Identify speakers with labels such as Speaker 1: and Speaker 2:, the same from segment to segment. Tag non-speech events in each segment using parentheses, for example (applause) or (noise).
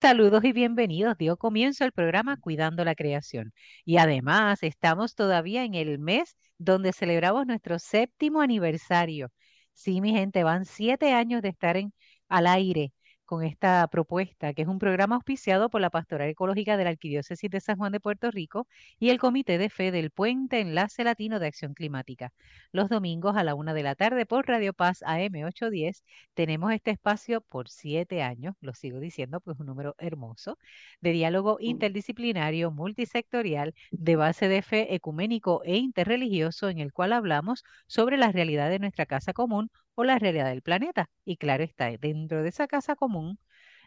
Speaker 1: Saludos y bienvenidos. Dio comienzo el programa Cuidando la Creación. Y además estamos todavía en el mes donde celebramos nuestro séptimo aniversario. Sí, mi gente, van siete años de estar en, al aire con esta propuesta, que es un programa auspiciado por la Pastoral Ecológica de la Arquidiócesis de San Juan de Puerto Rico y el Comité de Fe del Puente Enlace Latino de Acción Climática. Los domingos a la una de la tarde por Radio Paz AM 810 tenemos este espacio por siete años, lo sigo diciendo, pues un número hermoso, de diálogo interdisciplinario, multisectorial, de base de fe ecuménico e interreligioso, en el cual hablamos sobre la realidad de nuestra casa común o la realidad del planeta. Y claro está, dentro de esa casa común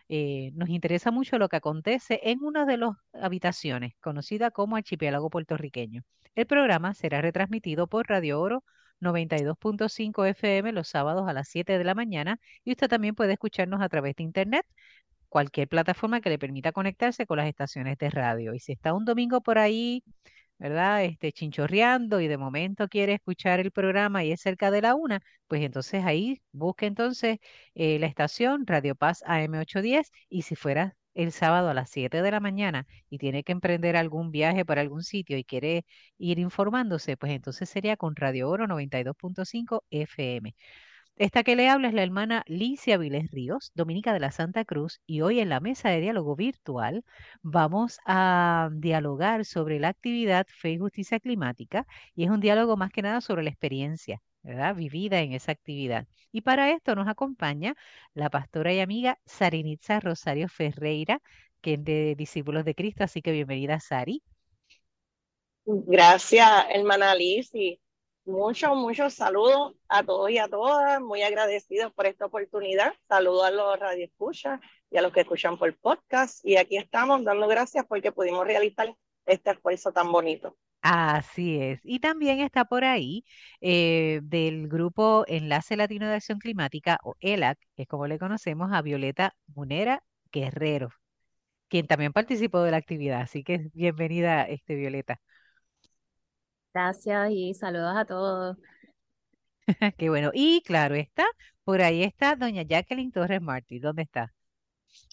Speaker 1: eh, nos interesa mucho lo que acontece en una de las habitaciones, conocida como Archipiélago Puertorriqueño. El programa será retransmitido por Radio Oro 92.5 FM los sábados a las 7 de la mañana y usted también puede escucharnos a través de internet, cualquier plataforma que le permita conectarse con las estaciones de radio. Y si está un domingo por ahí ¿verdad? Este, chinchorreando y de momento quiere escuchar el programa y es cerca de la una, pues entonces ahí busque entonces eh, la estación Radio Paz AM810 y si fuera el sábado a las 7 de la mañana y tiene que emprender algún viaje para algún sitio y quiere ir informándose, pues entonces sería con Radio Oro 92.5 FM. Esta que le habla es la hermana Licia Viles Ríos, dominica de la Santa Cruz, y hoy en la mesa de diálogo virtual vamos a dialogar sobre la actividad Fe y Justicia Climática, y es un diálogo más que nada sobre la experiencia, ¿verdad? Vivida en esa actividad. Y para esto nos acompaña la pastora y amiga Sarinitza Rosario Ferreira, que es de Discípulos de Cristo, así que bienvenida, Sari.
Speaker 2: Gracias, hermana Liz, Muchos, muchos saludos a todos y a todas, muy agradecidos por esta oportunidad. Saludos a los radioescuchas y a los que escuchan por podcast. Y aquí estamos dando gracias porque pudimos realizar este esfuerzo tan bonito.
Speaker 1: Así es. Y también está por ahí eh, del grupo Enlace Latino de Acción Climática, o ELAC, que es como le conocemos, a Violeta Munera Guerrero, quien también participó de la actividad. Así que bienvenida, este, Violeta.
Speaker 3: Gracias y saludos a todos. (laughs)
Speaker 1: Qué bueno. Y claro está, por ahí está doña Jacqueline Torres Martí. ¿Dónde está?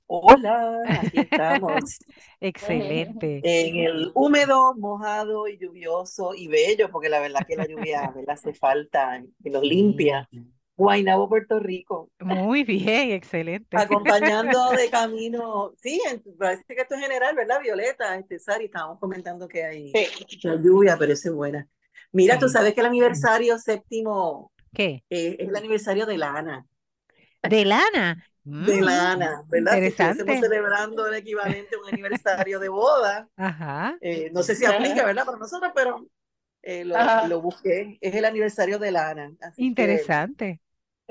Speaker 4: Hola, aquí (laughs) estamos.
Speaker 1: Excelente.
Speaker 4: En el húmedo, mojado y lluvioso y bello, porque la verdad que la lluvia me hace falta y nos limpia. Guaynabo, Puerto Rico.
Speaker 1: Muy bien, excelente. (laughs)
Speaker 4: Acompañando de camino, sí, parece que esto es general, ¿verdad, Violeta? Este, Sari, estábamos comentando que hay lluvia, pero es buena. Mira, tú sabes que el aniversario séptimo
Speaker 1: ¿Qué?
Speaker 4: Eh, es el aniversario de Lana.
Speaker 1: ¿De Lana?
Speaker 4: De Lana, ¿verdad? Interesante. estamos celebrando el equivalente a un aniversario de boda.
Speaker 1: Ajá.
Speaker 4: Eh, no sé si aplica, ¿verdad? Para nosotros, pero eh, lo, busqué. Es el aniversario de Lana.
Speaker 1: Interesante.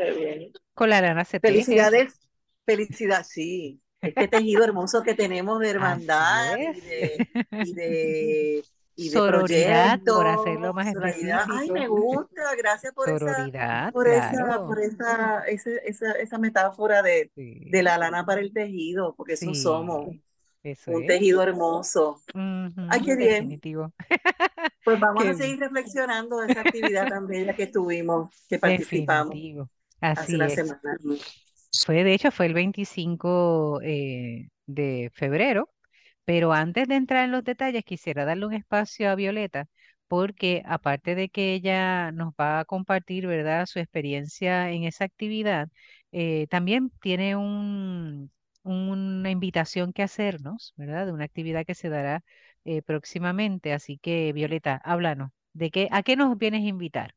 Speaker 4: Bien.
Speaker 1: Con la lana se
Speaker 4: Felicidades. Felicidad, sí. Este tejido hermoso que tenemos de (laughs) hermandad y de, y de y
Speaker 1: sororidad, por hacerlo más
Speaker 4: específico. Ay, me gusta, gracias por esa, por esa, por esa, esa, esa, esa metáfora de, de, la lana para el tejido, porque eso somos. un tejido hermoso. Ay, qué bien. Pues vamos a seguir reflexionando de esa actividad tan bella que tuvimos, que (laughs) participamos
Speaker 1: hace semana. Fue, de hecho, fue el 25 eh, de febrero pero antes de entrar en los detalles, quisiera darle un espacio a Violeta, porque aparte de que ella nos va a compartir, ¿verdad?, su experiencia en esa actividad, eh, también tiene un, una invitación que hacernos, ¿verdad?, de una actividad que se dará eh, próximamente. Así que, Violeta, háblanos, ¿de qué, a qué nos vienes a invitar?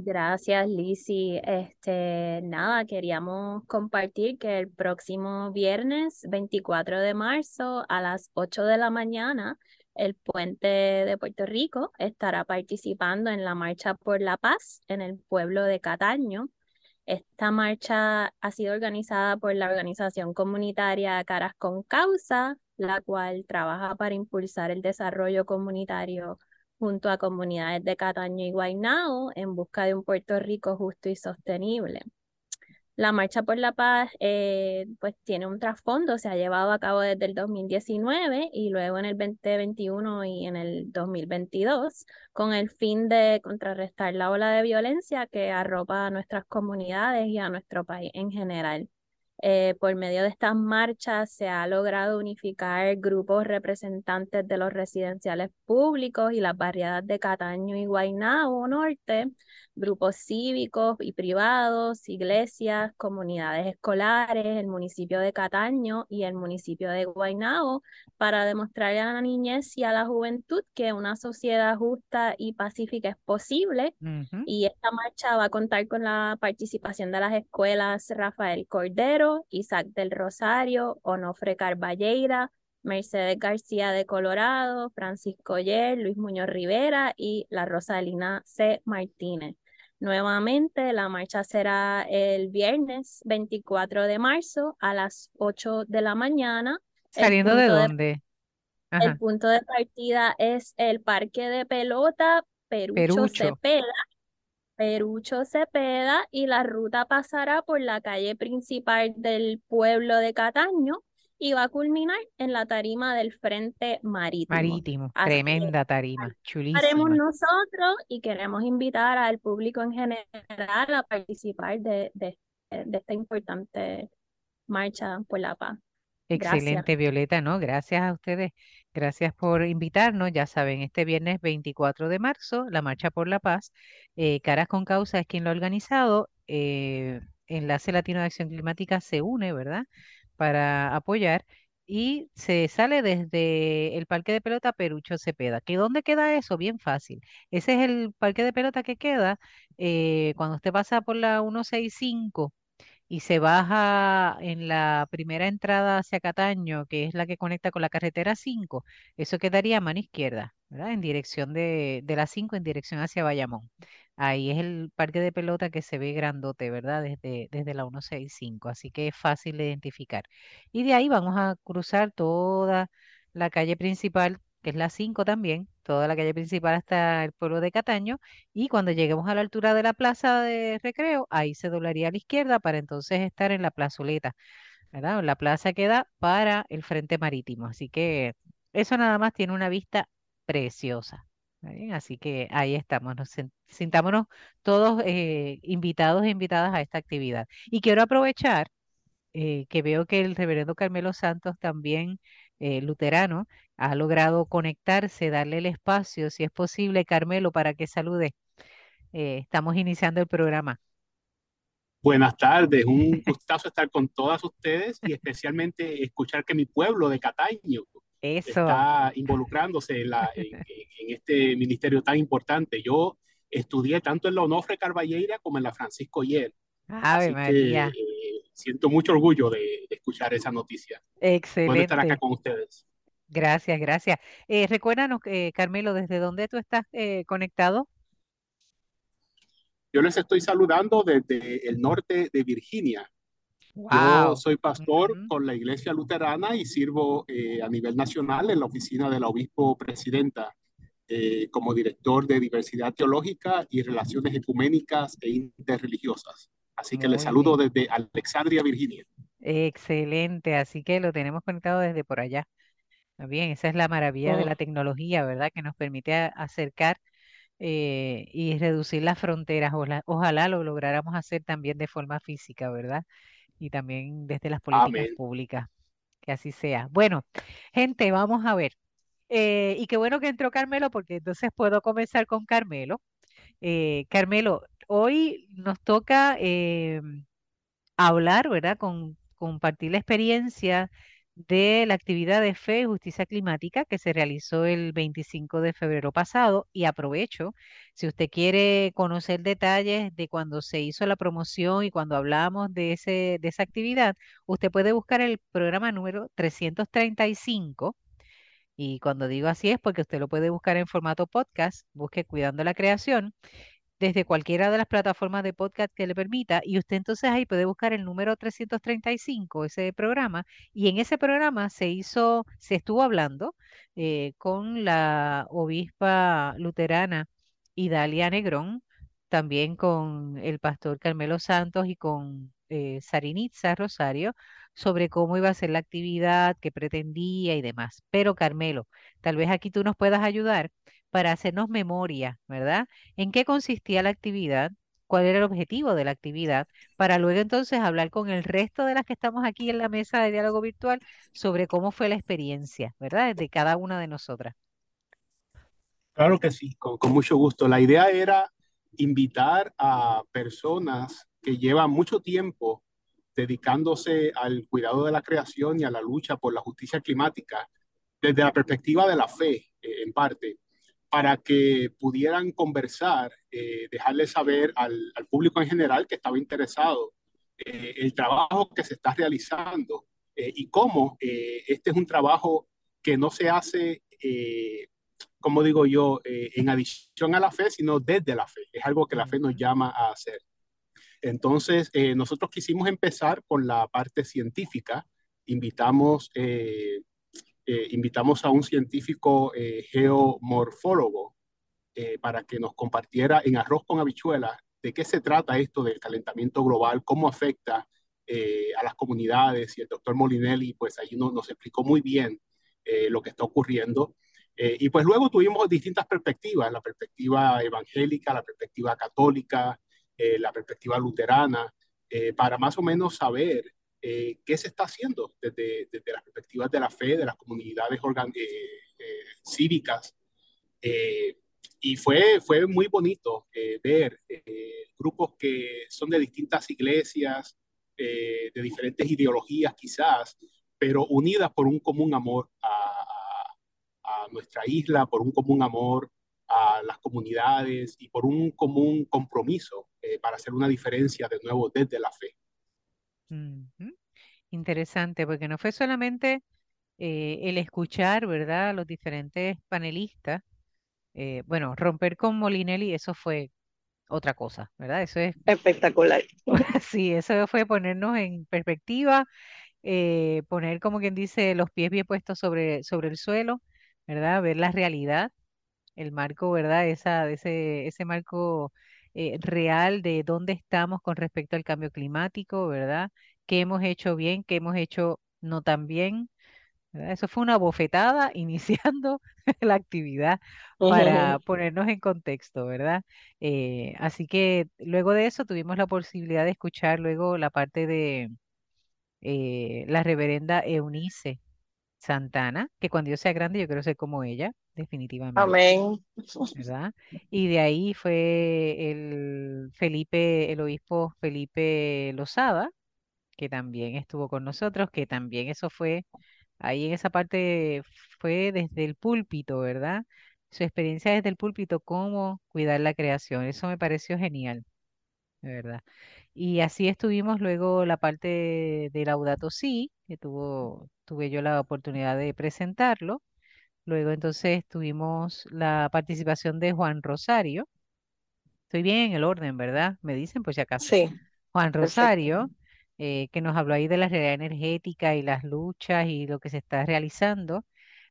Speaker 3: Gracias, Lizzy. Este, nada, queríamos compartir que el próximo viernes 24 de marzo a las 8 de la mañana, el Puente de Puerto Rico estará participando en la Marcha por la Paz en el pueblo de Cataño. Esta marcha ha sido organizada por la organización comunitaria Caras con Causa, la cual trabaja para impulsar el desarrollo comunitario junto a comunidades de Cataño y Guaynao en busca de un Puerto Rico justo y sostenible. La Marcha por la Paz eh, pues tiene un trasfondo, se ha llevado a cabo desde el 2019 y luego en el 2021 y en el 2022 con el fin de contrarrestar la ola de violencia que arropa a nuestras comunidades y a nuestro país en general. Eh, por medio de estas marchas se ha logrado unificar grupos representantes de los residenciales públicos y las barriadas de Cataño y Guaynabo Norte, grupos cívicos y privados, iglesias, comunidades escolares, el municipio de Cataño y el municipio de Guaynabo, para demostrarle a la niñez y a la juventud que una sociedad justa y pacífica es posible. Y esta marcha va a contar con la participación de las escuelas Rafael Cordero, Isaac del Rosario, Onofre Carballeira, Mercedes García de Colorado, Francisco Yer, Luis Muñoz Rivera y la Rosalina C. Martínez. Nuevamente, la marcha será el viernes 24 de marzo a las 8 de la mañana.
Speaker 1: ¿Saliendo de dónde?
Speaker 3: el punto de partida es el Parque de Pelota Perucho, Cepeda. Perucho Cepeda y la ruta pasará por la calle principal del pueblo de Cataño y va a culminar en la tarima del Frente Marítimo.
Speaker 1: Marítimo, tremenda tarima, chulísima.
Speaker 3: Haremos nosotros y queremos invitar al público en general a participar de, de, de esta importante marcha por la paz.
Speaker 1: Excelente, Violeta, ¿no? Gracias a ustedes. Gracias por invitarnos. Ya saben, este viernes 24 de marzo, la Marcha por la Paz. Eh, Caras con Causa es quien lo ha organizado. Eh, Enlace Latino de Acción Climática se une, ¿verdad? para apoyar y se sale desde el parque de pelota Perucho Cepeda. ¿Que dónde queda eso? Bien fácil. Ese es el parque de pelota que queda eh, cuando usted pasa por la 165 y se baja en la primera entrada hacia Cataño, que es la que conecta con la carretera 5, eso quedaría a mano izquierda, ¿verdad? En dirección de, de la 5, en dirección hacia Bayamón. Ahí es el parque de pelota que se ve grandote, ¿verdad? Desde, desde la 165, así que es fácil de identificar. Y de ahí vamos a cruzar toda la calle principal, que es la 5 también, toda la calle principal hasta el pueblo de Cataño, y cuando lleguemos a la altura de la plaza de recreo, ahí se doblaría a la izquierda para entonces estar en la plazoleta. La plaza queda para el frente marítimo, así que eso nada más tiene una vista preciosa. Así que ahí estamos, nos sintámonos todos eh, invitados e invitadas a esta actividad. Y quiero aprovechar eh, que veo que el reverendo Carmelo Santos también, eh, luterano, ha logrado conectarse, darle el espacio, si es posible, Carmelo, para que salude. estamos iniciando el programa.
Speaker 5: Buenas tardes, un (laughs) gustazo estar con todas ustedes y especialmente escuchar que mi pueblo de Cataño está involucrándose (laughs) en, este ministerio tan importante. Yo estudié tanto en la Onofre Carballeira como en la Francisco Yer.
Speaker 1: Ave María.
Speaker 5: Eh, siento mucho orgullo de, escuchar esa noticia.
Speaker 1: Excelente.
Speaker 5: estar acá con ustedes.
Speaker 1: Gracias, gracias. Eh, recuérdanos, eh, Carmelo, ¿desde dónde tú estás eh, conectado?
Speaker 5: Yo les estoy saludando desde el norte de Virginia, yo soy pastor con la Iglesia Luterana y sirvo eh, a nivel nacional en la oficina del obispo presidenta como director de diversidad teológica y relaciones ecuménicas e interreligiosas. Así que les saludo desde Alexandria, Virginia.
Speaker 1: Excelente, así que lo tenemos conectado desde por allá. Bien, esa es la maravilla de la tecnología, ¿verdad? Que nos permite acercar eh, y reducir las fronteras. ojalá lo lográramos hacer también de forma física, ¿verdad? y también desde las políticas públicas. Que así sea. Bueno, gente, vamos a ver. Eh, y qué bueno que entró Carmelo, porque entonces puedo comenzar con Carmelo. Eh, Carmelo, hoy nos toca eh, hablar, ¿verdad? Con, compartir la experiencia de la actividad de fe y justicia climática que se realizó el 25 de febrero pasado y aprovecho, si usted quiere conocer detalles de cuando se hizo la promoción y cuando hablamos de, ese, de esa actividad, usted puede buscar el programa número 335 y cuando digo así es porque usted lo puede buscar en formato podcast, busque Cuidando la Creación desde cualquiera de las plataformas de podcast que le permita y usted entonces ahí puede buscar el número 335, ese programa, y en ese programa se hizo, se estuvo hablando eh, con la obispa luterana Idalia Negrón, también con el pastor Carmelo Santos y con eh, Sarinitza Rosario sobre cómo iba a ser la actividad, qué pretendía y demás. Pero Carmelo, tal vez aquí tú nos puedas ayudar para hacernos memoria, ¿verdad? ¿En qué consistía la actividad? cuál era el objetivo de la actividad, para luego entonces hablar con el resto de las que estamos aquí en la mesa de diálogo virtual sobre cómo fue la experiencia, ¿verdad? De cada una de nosotras.
Speaker 5: Claro que sí, con, mucho gusto. La idea era invitar a personas que llevan mucho tiempo dedicándose al cuidado de la creación y a la lucha por la justicia climática desde la perspectiva de la fe, eh, en parte para que pudieran conversar, eh, dejarle saber al, público en general que estaba interesado eh, el trabajo que se está realizando eh, y cómo este es un trabajo que no se hace, como digo yo, en adición a la fe, sino desde la fe. Es algo que la fe nos llama a hacer. Entonces, nosotros quisimos empezar con la parte científica. Invitamos eh, invitamos a un científico eh, geomorfólogo eh, para que nos compartiera en arroz con habichuelas de qué se trata esto del calentamiento global, cómo afecta a las comunidades y el doctor Molinelli pues ahí nos, nos explicó muy bien lo que está ocurriendo. y pues luego tuvimos distintas perspectivas, la perspectiva evangélica, la perspectiva católica, la perspectiva luterana, para más o menos saber eh, qué se está haciendo desde, desde, las perspectivas de la fe, de las comunidades eh, eh, cívicas. y fue, fue muy bonito ver grupos que son de distintas iglesias, de diferentes ideologías quizás, pero unidas por un común amor a, a, a nuestra isla, por un común amor a las comunidades y por un común compromiso para hacer una diferencia de nuevo desde la fe.
Speaker 1: Interesante, porque no fue solamente eh, el escuchar, ¿verdad?, a los diferentes panelistas. Eh, bueno, romper con Molinelli, eso fue otra cosa, ¿verdad? Eso es
Speaker 2: Espectacular. (laughs)
Speaker 1: sí, eso fue ponernos en perspectiva, eh, poner como quien dice los pies bien puestos sobre, sobre el suelo, ¿verdad? Ver la realidad, el marco, ¿verdad? Esa, ese, ese marco eh, real de dónde estamos con respecto al cambio climático, ¿verdad? ¿Qué hemos hecho bien, qué hemos hecho no tan bien? Eso fue una bofetada (laughs) iniciando (laughs) la actividad para ponernos en contexto, ¿verdad? Eh, así que luego de eso tuvimos la posibilidad de escuchar luego la parte de eh, la reverenda Eunice Santana, que cuando yo sea grande yo quiero ser como ella, definitivamente.
Speaker 2: Amén.
Speaker 1: ¿Verdad? Y de ahí fue el Felipe, el obispo Felipe Lozada, que también estuvo con nosotros, que también eso fue, ahí en esa parte fue desde el púlpito, ¿verdad? Su experiencia desde el púlpito, cómo cuidar la creación, eso me pareció genial, de verdad. Y así estuvimos luego la parte de Laudato Si, que tuvo, tuve yo la oportunidad de presentarlo. Luego entonces tuvimos la participación de Juan Rosario. Estoy bien en el orden, ¿verdad? Me dicen por si acaso.
Speaker 2: Sí.
Speaker 1: Juan Rosario, eh, que nos habló ahí de la realidad energética y las luchas y lo que se está realizando.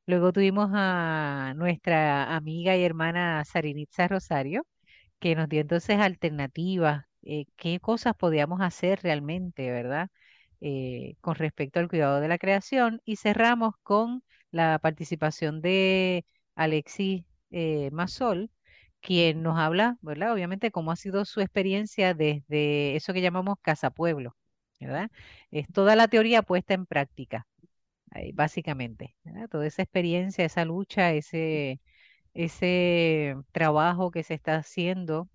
Speaker 1: Luego tuvimos a nuestra amiga y hermana Sarinitza Rosario, que nos dio entonces alternativas, eh, qué cosas podíamos hacer realmente, ¿verdad? Eh, con respecto al cuidado de la creación. Y cerramos con la participación de Alexis eh, Masol, quien nos habla, ¿verdad? Obviamente, cómo ha sido su experiencia desde eso que llamamos Casa Pueblo, ¿verdad? Es toda la teoría puesta en práctica, básicamente, Toda esa experiencia, esa lucha, ese, ese trabajo que se está haciendo,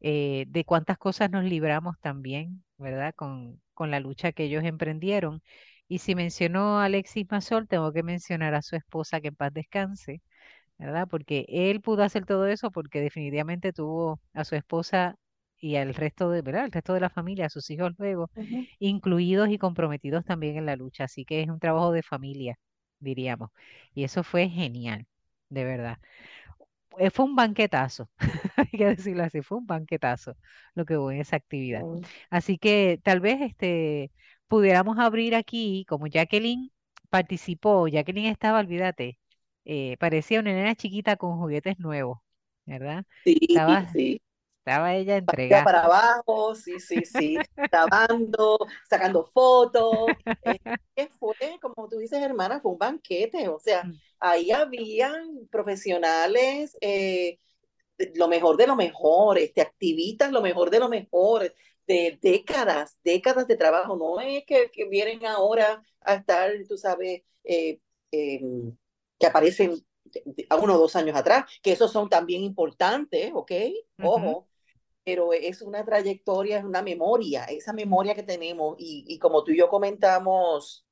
Speaker 1: eh, de cuántas cosas nos libramos también, ¿verdad? Con la lucha que ellos emprendieron. Y si mencionó a Alexis Mazol, tengo que mencionar a su esposa, que en paz descanse, ¿verdad? Porque él pudo hacer todo eso porque definitivamente tuvo a su esposa y al resto de, ¿verdad? El resto de la familia, a sus hijos luego, incluidos y comprometidos también en la lucha. Así que es un trabajo de familia, diríamos. Y eso fue genial, de verdad. Eh, fue un banquetazo, (laughs) hay que decirlo así, fue un banquetazo lo que hubo en esa actividad. Oh. Así que tal vez este, pudiéramos abrir aquí, como Jacqueline participó, Jacqueline estaba, olvídate, eh, parecía una nena chiquita con juguetes nuevos, ¿verdad?
Speaker 4: Sí, sí.
Speaker 1: Estaba ella entregada.
Speaker 4: Para abajo, sí, sí, sí, grabando, sacando fotos. (laughs) Eh, ¿Qué fue? Como tú dices, hermana, fue un banquete. O sea, mm. Ahí habían profesionales, eh, lo mejor de lo mejor, este, activistas lo mejor de lo mejor, de décadas, décadas de trabajo. No es que, que vienen ahora a estar, tú sabes, eh, em, que aparecen a uno o dos años atrás, que esos son también importantes, ¿ok? Ojo, pero es una trayectoria, es una memoria, esa memoria que tenemos y, y como tú y yo comentamos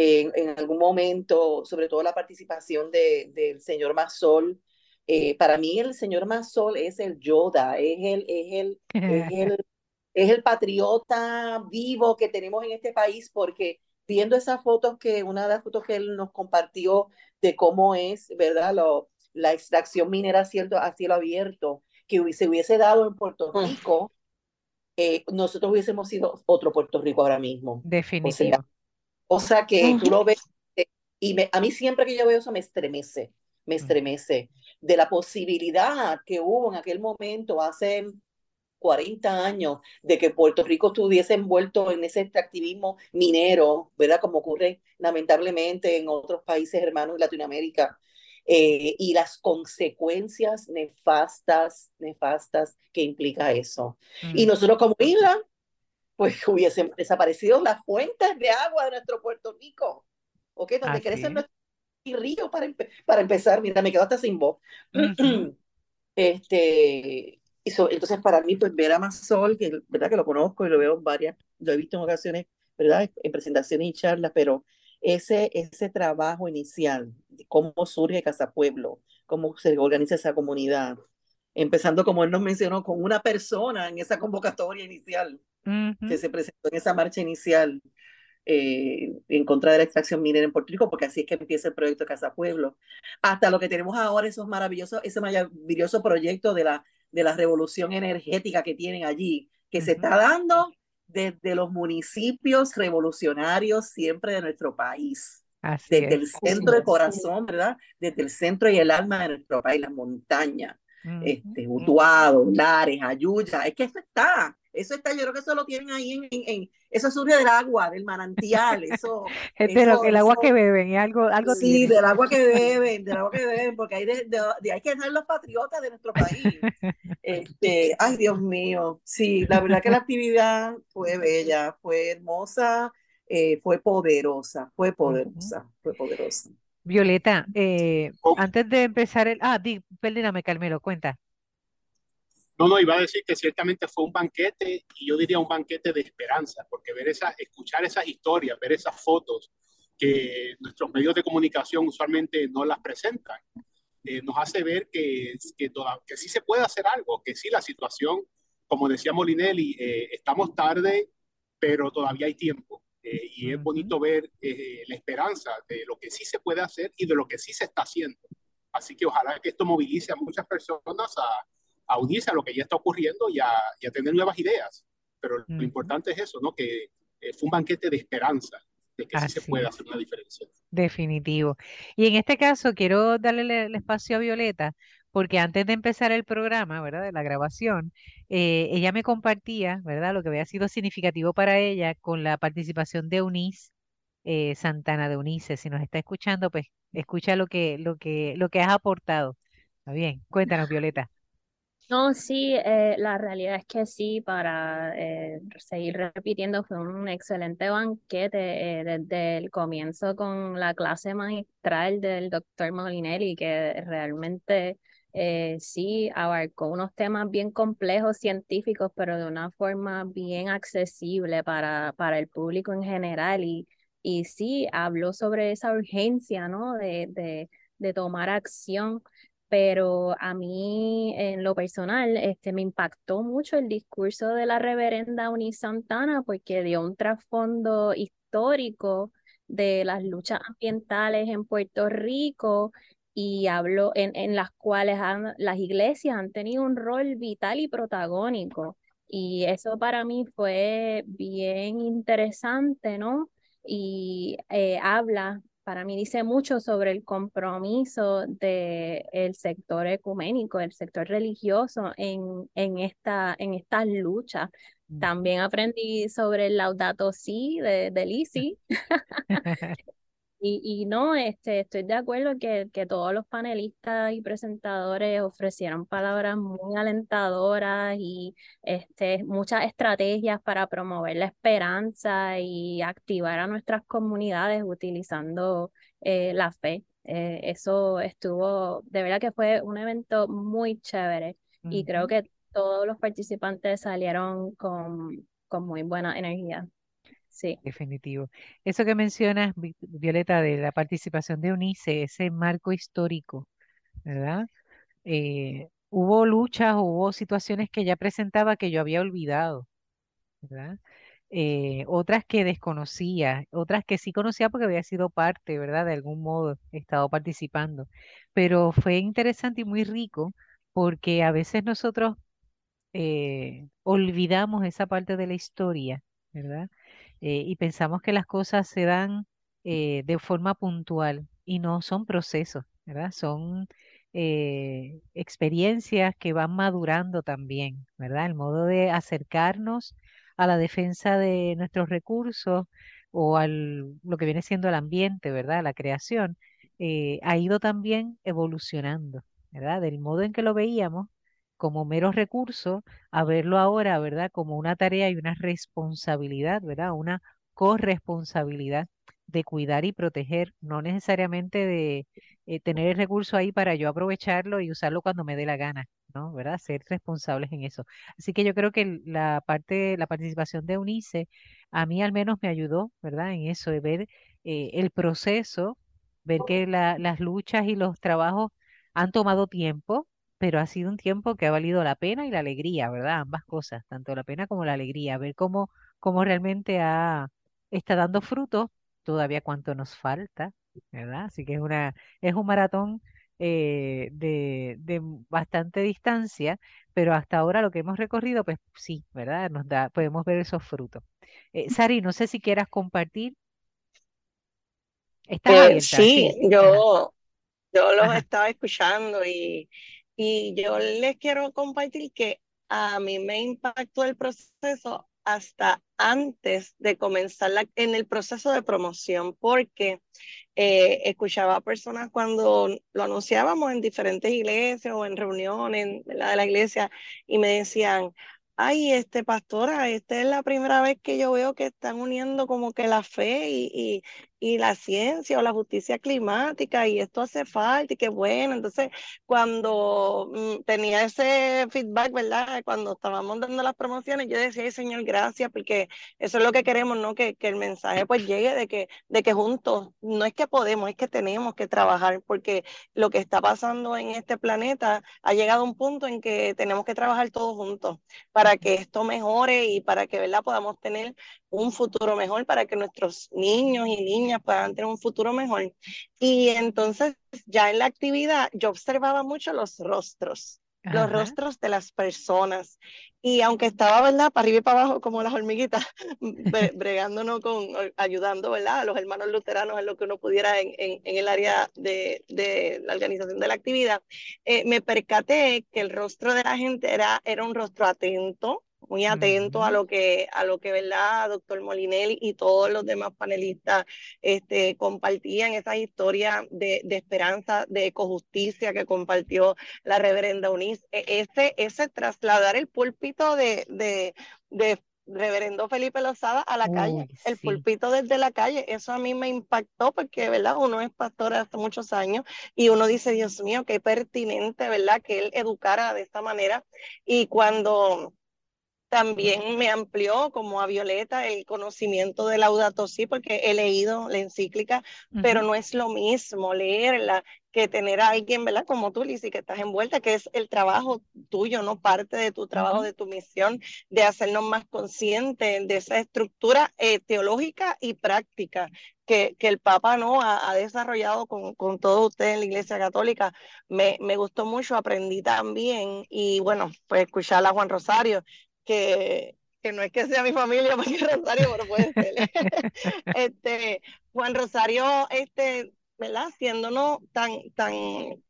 Speaker 4: en, en, algún momento, sobre todo la participación de, del señor Mazol, eh, para mí el señor Mazol es el Yoda, es el, es el, es el, es el patriota vivo que tenemos en este país porque viendo esas fotos que, una de las fotos que él nos compartió de cómo es, ¿verdad? Lo, la extracción minera a cielo, a cielo abierto, que se hubiese dado en Puerto Rico, eh, nosotros hubiésemos sido otro Puerto Rico ahora mismo.
Speaker 1: Definitivo.
Speaker 4: O sea, que tú lo ves, y me, a mí siempre que yo veo eso me estremece, me estremece, de la posibilidad que hubo en aquel momento hace 40 años de que Puerto Rico estuviese envuelto en ese extractivismo minero, ¿verdad? Como ocurre lamentablemente en otros países hermanos de Latinoamérica. Eh, y las consecuencias nefastas, nefastas que implica eso. Y mm. nosotros como isla, pues (laughs) hubiesen desaparecido las fuentes de agua de nuestro Puerto Rico, ¿ok? Donde crecen nuestros ríos para, para empezar, mira, me quedo hasta sin voz. (clears throat) este, entonces, para mí, pues ver a Mazol, que verdad que lo conozco y lo veo en varias, lo he visto en ocasiones, ¿verdad? En presentaciones y charlas, pero ese, ese trabajo inicial, cómo surge Casa Pueblo, cómo se organiza esa comunidad, empezando como él nos mencionó, con una persona en esa convocatoria inicial, que se presentó en esa marcha inicial eh, en contra de la extracción minera en Puerto Rico, porque así es que empieza el proyecto Casa Pueblo, hasta lo que tenemos ahora, esos maravillosos, ese maravilloso proyecto de la de la revolución energética que tienen allí, que se está dando desde los municipios revolucionarios siempre de nuestro país. desde el centro del corazón, ¿verdad? Desde el centro y el alma de nuestro país, las montañas, este, Utuado, Lares, Ayuya, es que eso está, eso está, yo creo que eso lo tienen ahí en, en, eso surge del agua, del manantial, eso. (laughs)
Speaker 1: Pero que el agua que beben, algo, algo
Speaker 4: Sí, del agua que (laughs) beben, del agua que beben, porque hay, de, de, hay que ser los patriotas de nuestro país. Este, ay, Dios mío, sí, la verdad que la actividad fue bella, fue hermosa, eh, fue poderosa, fue poderosa, fue poderosa.
Speaker 1: Violeta, eh, oh. antes de empezar el... Ah, di, perdóname, Carmelo, cuenta.
Speaker 5: No, no, iba a decir que ciertamente fue un banquete y yo diría un banquete de esperanza, porque ver esa, escuchar esas historias, ver esas fotos que nuestros medios de comunicación usualmente no las presentan, eh, nos hace ver que, que, que sí se puede hacer algo, que sí la situación, como decía Molinelli, eh, estamos tarde, pero todavía hay tiempo. Eh, y es bonito ver la esperanza de lo que sí se puede hacer y de lo que sí se está haciendo. Así que ojalá que esto movilice a muchas personas a, a unirse a lo que ya está ocurriendo y a, tener nuevas ideas. Pero lo importante es eso, ¿no? Que eh, fue un banquete de esperanza, de que sí se puede hacer una diferencia.
Speaker 1: Definitivo. Y en este caso quiero darle el, espacio a Violeta, porque antes de empezar el programa, ¿verdad? De la grabación, eh, ella me compartía, ¿verdad? Lo que había sido significativo para ella con la participación de Eunice eh, Santana de Unice. Si nos está escuchando, pues escucha lo que, lo que, lo que has aportado. Está bien, cuéntanos, (laughs) Violeta.
Speaker 3: No, sí, eh, la realidad es que sí, para eh, seguir repitiendo, fue un excelente banquete eh, desde el comienzo con la clase magistral del doctor Molinelli, que realmente sí abarcó unos temas bien complejos científicos, pero de una forma bien accesible para, para el público en general. Y, y sí, habló sobre esa urgencia, ¿no? De, de, de tomar acción pero a mí en lo personal este, me impactó mucho el discurso de la reverenda Unis Santana porque dio un trasfondo histórico de las luchas ambientales en Puerto Rico y habló en, en las cuales las iglesias han tenido un rol vital y protagónico. Y eso para mí fue bien interesante, ¿no? Y eh, habla para mí dice mucho sobre el compromiso del sector ecuménico, del sector religioso en, en, esta, en estas luchas. Mm. También aprendí sobre el Laudato Si de, de Lisi. (laughs) (laughs) Y, y no, este, estoy de acuerdo que, que todos los panelistas y presentadores ofrecieron palabras muy alentadoras y este, muchas estrategias para promover la esperanza y activar a nuestras comunidades utilizando eh, la fe. Eh, eso estuvo, de verdad que fue un evento muy chévere y creo que todos los participantes salieron con, con muy buena energía. Sí.
Speaker 1: Definitivo. Eso que mencionas, Violeta, de la participación de UNICE, ese marco histórico, ¿verdad? Eh, hubo luchas, hubo situaciones que ya presentaba que yo había olvidado, ¿verdad? Eh, otras que desconocía, otras que sí conocía porque había sido parte, ¿verdad? De algún modo he estado participando. Pero fue interesante y muy rico porque a veces nosotros eh, olvidamos esa parte de la historia, ¿verdad? Eh, y pensamos que las cosas se dan eh, de forma puntual y no son procesos, ¿verdad? Son eh, experiencias que van madurando también, ¿verdad? El modo de acercarnos a la defensa de nuestros recursos o al lo que viene siendo el ambiente, ¿verdad? La creación, ha ido también evolucionando, ¿verdad? Del modo en que lo veíamos como mero recurso a verlo ahora, ¿verdad? Como una tarea y una responsabilidad, ¿verdad? Una corresponsabilidad de cuidar y proteger, no necesariamente de eh, tener el recurso ahí para yo aprovecharlo y usarlo cuando me dé la gana, ¿no? ¿Verdad? Ser responsables en eso. Así que yo creo que la parte, la participación de UNICE, a mí al menos me ayudó, ¿verdad? En eso, de ver eh, el proceso, ver que las luchas y los trabajos han tomado tiempo, pero ha sido un tiempo que ha valido la pena y la alegría, ¿verdad? Ambas cosas, tanto la pena como la alegría, ver cómo, cómo realmente ha, está dando frutos, todavía cuánto nos falta, ¿verdad? Así que es una, es un maratón eh, de, de bastante distancia, pero hasta ahora lo que hemos recorrido, pues sí, ¿verdad? Nos da, podemos ver esos frutos. Eh, Sari, no sé si quieras compartir.
Speaker 2: ¿Estás eh, abierta? Sí, yo, yo los estaba escuchando y y yo les quiero compartir que a mí me impactó el proceso hasta antes de comenzar en el proceso de promoción, porque eh, escuchaba a personas cuando lo anunciábamos en diferentes iglesias o en reuniones de la iglesia y me decían, ay, este pastora, esta es la primera vez que yo veo que están uniendo como que la fe y, y la ciencia o la justicia climática y esto hace falta y qué bueno. Entonces, cuando mm, tenía ese feedback, ¿verdad? Cuando estábamos dando las promociones, yo decía, Ay, Señor, gracias, porque eso es lo que queremos, ¿no? Que, que el mensaje pues llegue de que, de que juntos, no es que podemos, es que tenemos que trabajar, porque lo que está pasando en este planeta ha llegado a un punto en que tenemos que trabajar todos juntos para que esto mejore y para que, ¿verdad? Podamos tener un futuro mejor, para que nuestros niños y niñas puedan tener un futuro mejor. Y entonces ya en la actividad yo observaba mucho los rostros, los rostros de las personas. Y aunque estaba, ¿verdad? Para arriba y para abajo como las hormiguitas, (laughs) (laughs) bregándonos con, ayudando, ¿verdad? A los hermanos luteranos en lo que uno pudiera en, en, el área de, de, la organización de la actividad, eh, me percaté que el rostro de la gente era, era un rostro atento, muy atento a lo que, a lo que, ¿verdad? Doctor Molinelli y todos los demás panelistas este, compartían esas historias de, de esperanza, de ecojusticia que compartió la reverenda Unis. E, ese, ese trasladar el púlpito de, de, de reverendo Felipe Lozada a la calle, el púlpito desde la calle, eso a mí me impactó porque, ¿verdad? Uno es pastor hace muchos años y uno dice, Dios mío, qué pertinente, ¿verdad? Que él educara de esta manera. Y cuando también me amplió, como a Violeta, el conocimiento de Laudato Si, porque he leído la encíclica, pero no es lo mismo leerla que tener a alguien, ¿verdad? Como tú, Lizzy, que estás envuelta, que es el trabajo tuyo, no parte de tu trabajo, de tu misión, de hacernos más conscientes de esa estructura eh, teológica y práctica que, que, el Papa no ha, desarrollado con, con todos ustedes en la Iglesia Católica. Me, me gustó mucho, aprendí también y bueno, pues escuchar a Juan Rosario, que, que no es que sea mi familia, (laughs) porque Rosario, pero puede ser. (laughs) este, Juan Rosario, este, ¿verdad? Haciéndonos tan, tan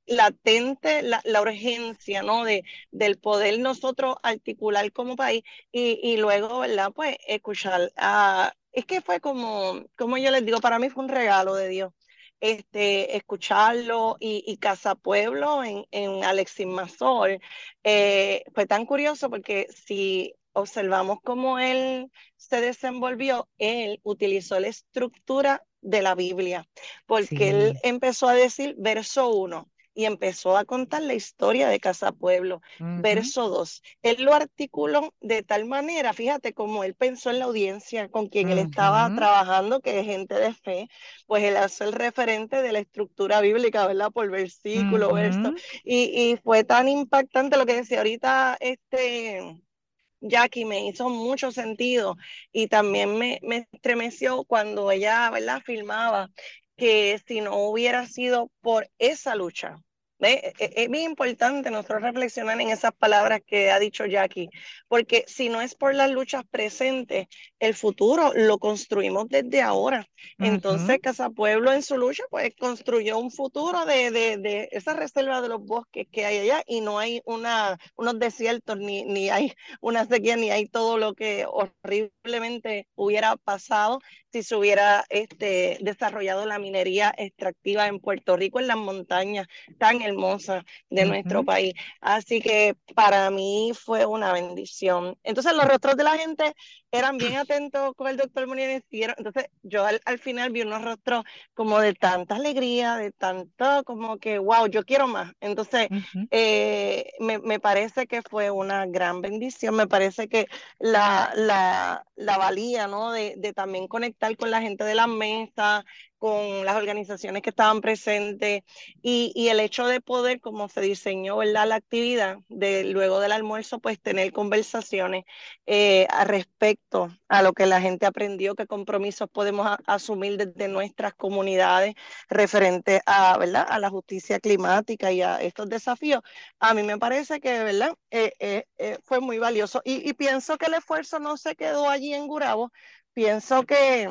Speaker 2: latente la, la, urgencia, ¿no? De, del poder nosotros articular como país y, y luego, ¿verdad? Pues escuchar a... Es que fue como, como yo les digo, para mí fue un regalo de Dios este, escucharlo y, Casa Pueblo en, en Alexis Mazor eh, fue tan curioso porque si observamos cómo él se desenvolvió, él utilizó la estructura de la Biblia, porque él empezó a decir verso 1, y empezó a contar la historia de Casa Pueblo. Verso 2. Él lo articuló de tal manera, fíjate, como él pensó en la audiencia con quien él estaba trabajando, que es gente de fe, pues él hace el referente de la estructura bíblica, ¿verdad? Por versículo, verso. Y, y fue tan impactante lo que decía ahorita este... Jackie me hizo mucho sentido y también me, me estremeció cuando ella, ¿verdad?, filmaba que si no hubiera sido por esa lucha, e, e, es muy importante nosotros reflexionar en esas palabras que ha dicho Jackie, porque si no es por las luchas presentes, el futuro lo construimos desde ahora. Entonces, Casa Pueblo en su lucha, pues construyó un futuro de, de, de, esa reserva de los bosques que hay allá y no hay una, unos desiertos, ni, ni hay una sequía, ni hay todo lo que horriblemente hubiera pasado si se hubiera este, desarrollado la minería extractiva en Puerto Rico, en las montañas tan hermosas de nuestro país. Así que para mí fue una bendición. Entonces los rostros de la gente eran bien atentos con el doctor Munier. Entonces yo al, final vi unos rostros como de tanta alegría, de tanto como que, wow, yo quiero más. Entonces eh, me, me, parece que fue una gran bendición. Me parece que la, la, la valía, ¿no? De, de también conectar con la gente de la mesa, con las organizaciones que estaban presentes y, el hecho de poder, como se diseñó ¿verdad? la actividad, de luego del almuerzo, pues tener conversaciones eh, respecto a lo que la gente aprendió, qué compromisos podemos asumir desde nuestras comunidades referente a, ¿verdad? a la justicia climática y a estos desafíos. A mí me parece que ¿verdad? Eh, eh, fue muy valioso y, y pienso que el esfuerzo no se quedó allí en Gurabo, pienso que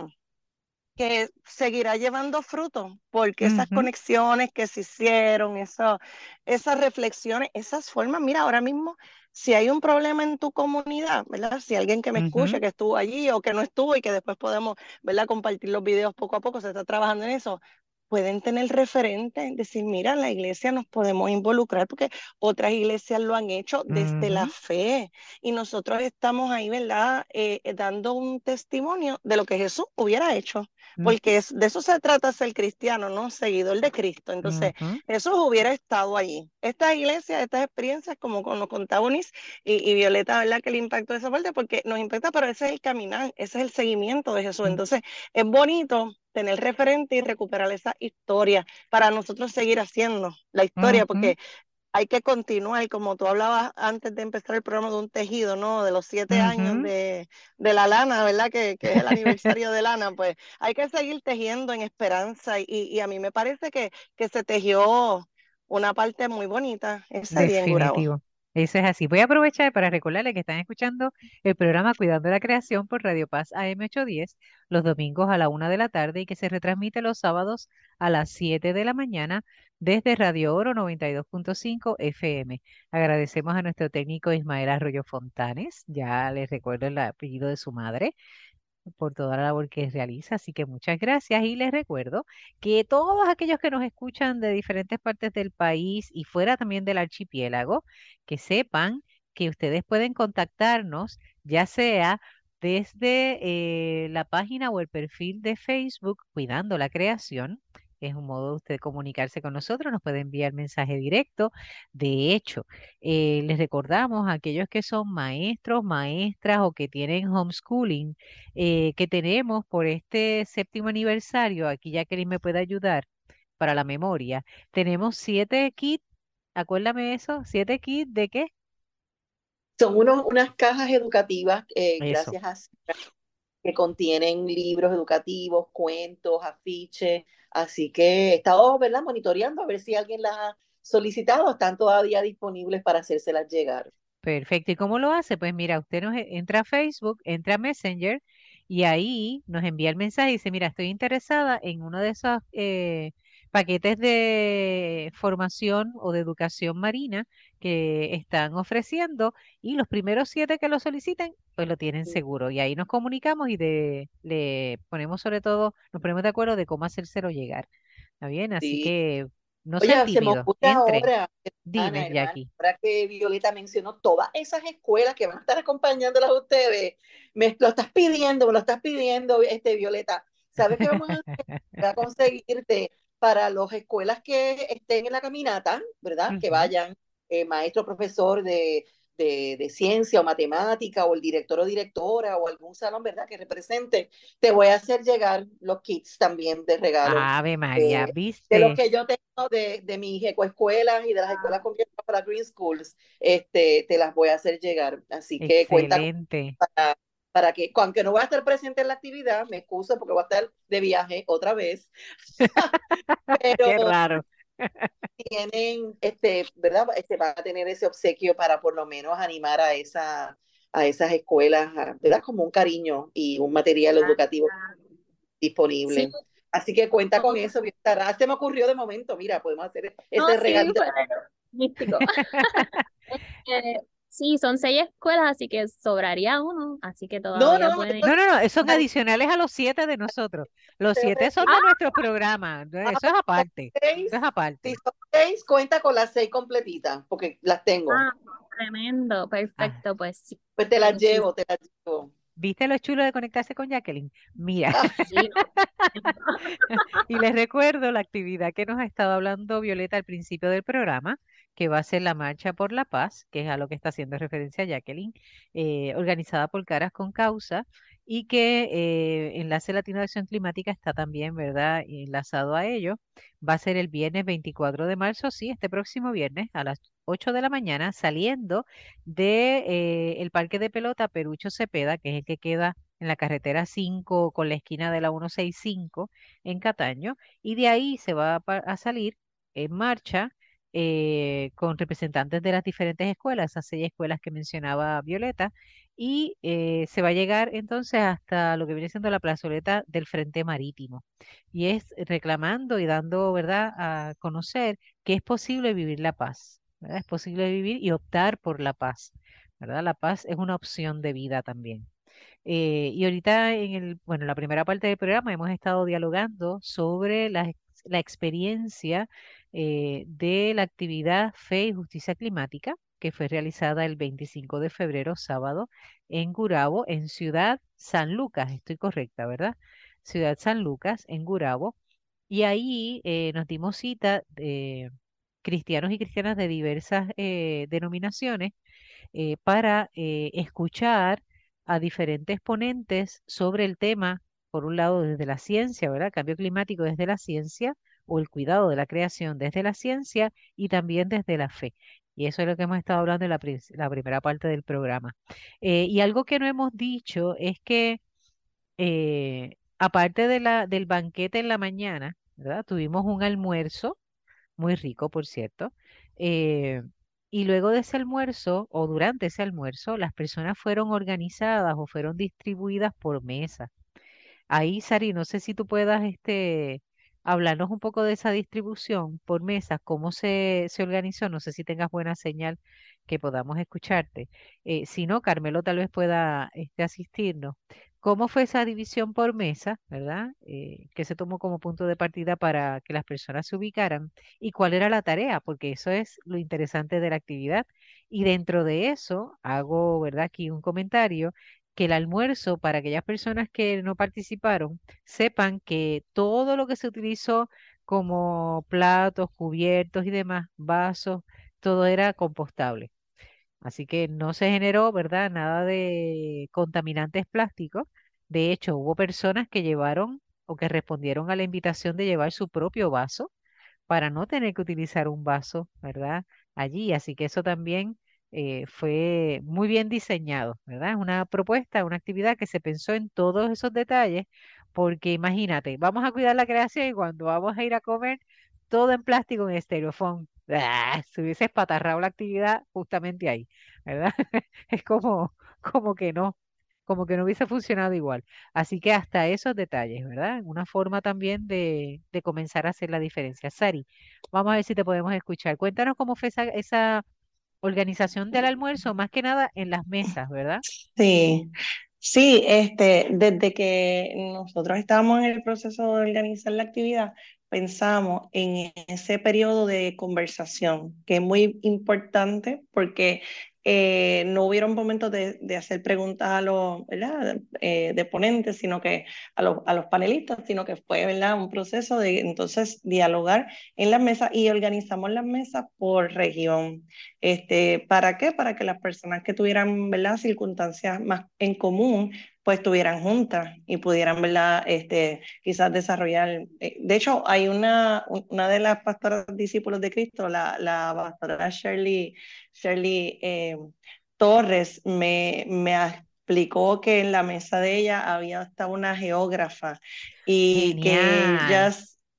Speaker 2: que seguirá llevando fruto, porque esas conexiones que se hicieron, eso, esas reflexiones, esas formas, mira, ahora mismo, si hay un problema en tu comunidad, ¿verdad? Si alguien que me escucha, que estuvo allí o que no estuvo y que después podemos, ¿verdad? Compartir los videos poco a poco, se está trabajando en eso, pueden tener referente, decir, mira, la iglesia nos podemos involucrar porque otras iglesias lo han hecho desde la fe y nosotros estamos ahí, ¿verdad? Eh, eh, dando un testimonio de lo que Jesús hubiera hecho, porque es, de eso se trata ser cristiano, ¿no? Seguidor de Cristo. Entonces, Jesús hubiera estado allí. Estas iglesias, estas experiencias, como nos contaba Unis y, Violeta, ¿verdad? Que le impactó esa parte, porque nos impacta, pero ese es el caminar, ese es el seguimiento de Jesús. Entonces, es bonito tener referente y recuperar esa historia para nosotros seguir haciendo la historia, porque hay que continuar, como tú hablabas antes de empezar el programa de un tejido, ¿no? De los siete años de, de, la lana, ¿verdad? Que, que, es el aniversario de lana, pues hay que seguir tejiendo en esperanza y, y a mí me parece que, que se tejió una parte muy bonita día en
Speaker 1: eso es así. Voy a aprovechar para recordarles que están escuchando el programa Cuidando la Creación por Radio Paz AM810 los domingos a la una de la tarde y que se retransmite los sábados a las 7 de la mañana desde Radio Oro 92.5 FM. Agradecemos a nuestro técnico Ismael Arroyo Fontanes, ya les recuerdo el apellido de su madre, por toda la labor que realiza. Así que muchas gracias y les recuerdo que todos aquellos que nos escuchan de diferentes partes del país y fuera también del archipiélago, que sepan que ustedes pueden contactarnos ya sea desde eh, la página o el perfil de Facebook Cuidando la Creación es un modo de usted comunicarse con nosotros, nos puede enviar mensaje directo. De hecho, eh, les recordamos a aquellos que son maestros, maestras o que tienen homeschooling, eh, que tenemos por este séptimo aniversario, aquí Jacqueline me puede ayudar para la memoria, tenemos siete kits, acuérdame eso, siete kits de qué?
Speaker 4: Son unos, unas cajas educativas, eh, gracias a que contienen libros educativos, cuentos, afiches, Así que he estado, monitoreando a ver si alguien las ha solicitado, están todavía disponibles para hacérselas llegar.
Speaker 1: Perfecto. ¿Y cómo lo hace? Pues mira, usted nos e, entra a Facebook, entra a Messenger y ahí nos envía el mensaje y dice, mira, estoy interesada en uno de esos eh, paquetes de formación o de educación marina que están ofreciendo y los primeros siete que lo soliciten, pues lo tienen seguro. Y ahí nos comunicamos y de, le ponemos sobre todo, nos ponemos de acuerdo de cómo hacérselo llegar. ¿Está bien? Así que no Oye, se me ocurre
Speaker 4: ahora, Dime, Jackie. Ahora que Violeta mencionó todas esas escuelas que van a estar acompañándolas a ustedes, me lo estás pidiendo, me lo estás pidiendo, este, Violeta. ¿Sabes qué vamos a, a (laughs) conseguirte para las escuelas que estén en la caminata, ¿verdad? Que vayan eh, maestro, profesor de, de, ciencia o matemática o el director o directora o algún salón, ¿verdad? Que represente, te voy a hacer llegar los kits también de regalo.
Speaker 1: Ave María,
Speaker 4: eh,
Speaker 1: ¿viste?
Speaker 4: De los que yo tengo de, de mis ecoescuelas y de las escuelas conviertas para Green Schools, este, te las voy a hacer llegar. Así que cuenta para, para que, aunque no voy a estar presente en la actividad, me excuso porque voy a estar de viaje otra vez. (laughs)
Speaker 1: Pero, Qué raro
Speaker 4: tienen, este, ¿verdad? Este, va a tener ese obsequio para por lo menos animar a, esa, a esas escuelas, ¿verdad? Como un cariño y un material educativo disponible. Así que cuenta con eso, Se me ocurrió de momento, mira, podemos hacer ese regalito. místico. (laughs)
Speaker 3: Sí, son seis escuelas, así que sobraría uno, así que todavía
Speaker 1: no, no, No, no, no, son adicionales a los siete de nosotros. Los siete son de ah. nuestro programa, eso es aparte. eso es aparte.
Speaker 4: Si son seis, cuenta con las seis completitas, porque las tengo.
Speaker 3: Ah, tremendo, ah. perfecto, pues sí.
Speaker 4: Pues te las llevo, te las llevo.
Speaker 1: ¿Viste lo chulo de conectarse con Jacqueline? Mira. (laughs) y les recuerdo la actividad que nos ha estado hablando Violeta al principio del programa, que va a ser la Marcha por la Paz, que es a lo que está haciendo referencia Jacqueline, eh, organizada por Caras con Causa, y que eh, Enlace Latino de Acción Climática está también, ¿verdad?, enlazado a ello. Va a ser el viernes 24 de marzo, sí, este próximo viernes a las 8 de la mañana, saliendo de eh, el Parque de Pelota Perucho Cepeda, que es el que queda en la carretera 5 con la esquina de la 165 en Cataño, y de ahí se va a, salir en marcha eh, con representantes de las diferentes escuelas, esas seis escuelas que mencionaba Violeta, y eh, se va a llegar entonces hasta lo que viene siendo la plazoleta del Frente Marítimo. Y es reclamando y dando, ¿verdad?, a conocer que es posible vivir la paz, Es posible vivir y optar por la paz, ¿verdad? La paz es una opción de vida también. Eh, y ahorita en el, bueno, la primera parte del programa hemos estado dialogando sobre la, experiencia eh, de la actividad Fe y Justicia Climática, que fue realizada el 25 de febrero, sábado, en Gurabo, en Ciudad San Lucas. Estoy correcta, ¿verdad? Ciudad San Lucas, en Gurabo. Y ahí eh, nos dimos cita de cristianos y cristianas de diversas denominaciones para escuchar a diferentes ponentes sobre el tema, por un lado desde la ciencia, ¿verdad? Cambio climático desde la ciencia, o el cuidado de la creación desde la ciencia y también desde la fe. Y eso es lo que hemos estado hablando en la, primera parte del programa. Eh, y algo que no hemos dicho es que, eh, aparte de la, del banquete en la mañana, ¿verdad? Tuvimos un almuerzo, muy rico, por cierto. Eh, y luego de ese almuerzo, o durante ese almuerzo, las personas fueron organizadas o fueron distribuidas por mesa. Ahí, Sari, no sé si tú puedas este, hablarnos un poco de esa distribución por mesas, cómo se, se organizó. No sé si tengas buena señal que podamos escucharte. Eh, si no, Carmelo tal vez pueda este, asistirnos. ¿Cómo fue esa división por mesa, verdad? Eh, que se tomó como punto de partida para que las personas se ubicaran y cuál era la tarea, porque eso es lo interesante de la actividad. Y dentro de eso, hago, ¿verdad? Aquí un comentario que el almuerzo para aquellas personas que no participaron sepan que todo lo que se utilizó como platos, cubiertos y demás, vasos, todo era compostable. Así que no se generó, ¿verdad? Nada de contaminantes plásticos. De hecho, hubo personas que llevaron o que respondieron a la invitación de llevar su propio vaso para no tener que utilizar un vaso, ¿verdad? Allí. Así que eso también eh, fue muy bien diseñado, ¿verdad? Es una propuesta, una actividad que se pensó en todos esos detalles, porque imagínate, vamos a cuidar la creación y cuando vamos a ir a comer, todo en plástico en estereofón. ¡Ah! Se hubiese espatarrado la actividad justamente ahí, ¿verdad? (laughs) Es como, como que no, como que no hubiese funcionado igual. Así que hasta esos detalles, ¿verdad? Una forma también de, comenzar a hacer la diferencia. Sari, vamos a ver si te podemos escuchar. Cuéntanos cómo fue esa, esa organización del almuerzo, más que nada en las mesas, ¿verdad?
Speaker 6: Sí, sí, este, desde que nosotros estábamos en el proceso de organizar la actividad,
Speaker 2: pensamos en ese periodo de conversación, que es muy importante porque eh, no hubieron momentos de, de, hacer preguntas a los. Eh, ponentes, sino que a los, a los panelistas, sino que fue ¿verdad? un proceso de entonces dialogar en las mesas y organizamos las mesas por región. Este, ¿Para qué? Para que las personas que tuvieran ¿verdad? circunstancias más en común pues estuvieran juntas y pudieran, ¿verdad? Este, quizás desarrollar. Eh, de hecho, hay una, una de las pastoras discípulos de Cristo, la, la pastora Shirley, Shirley eh, Torres, me, me explicó que en la mesa de ella había hasta una geógrafa y que,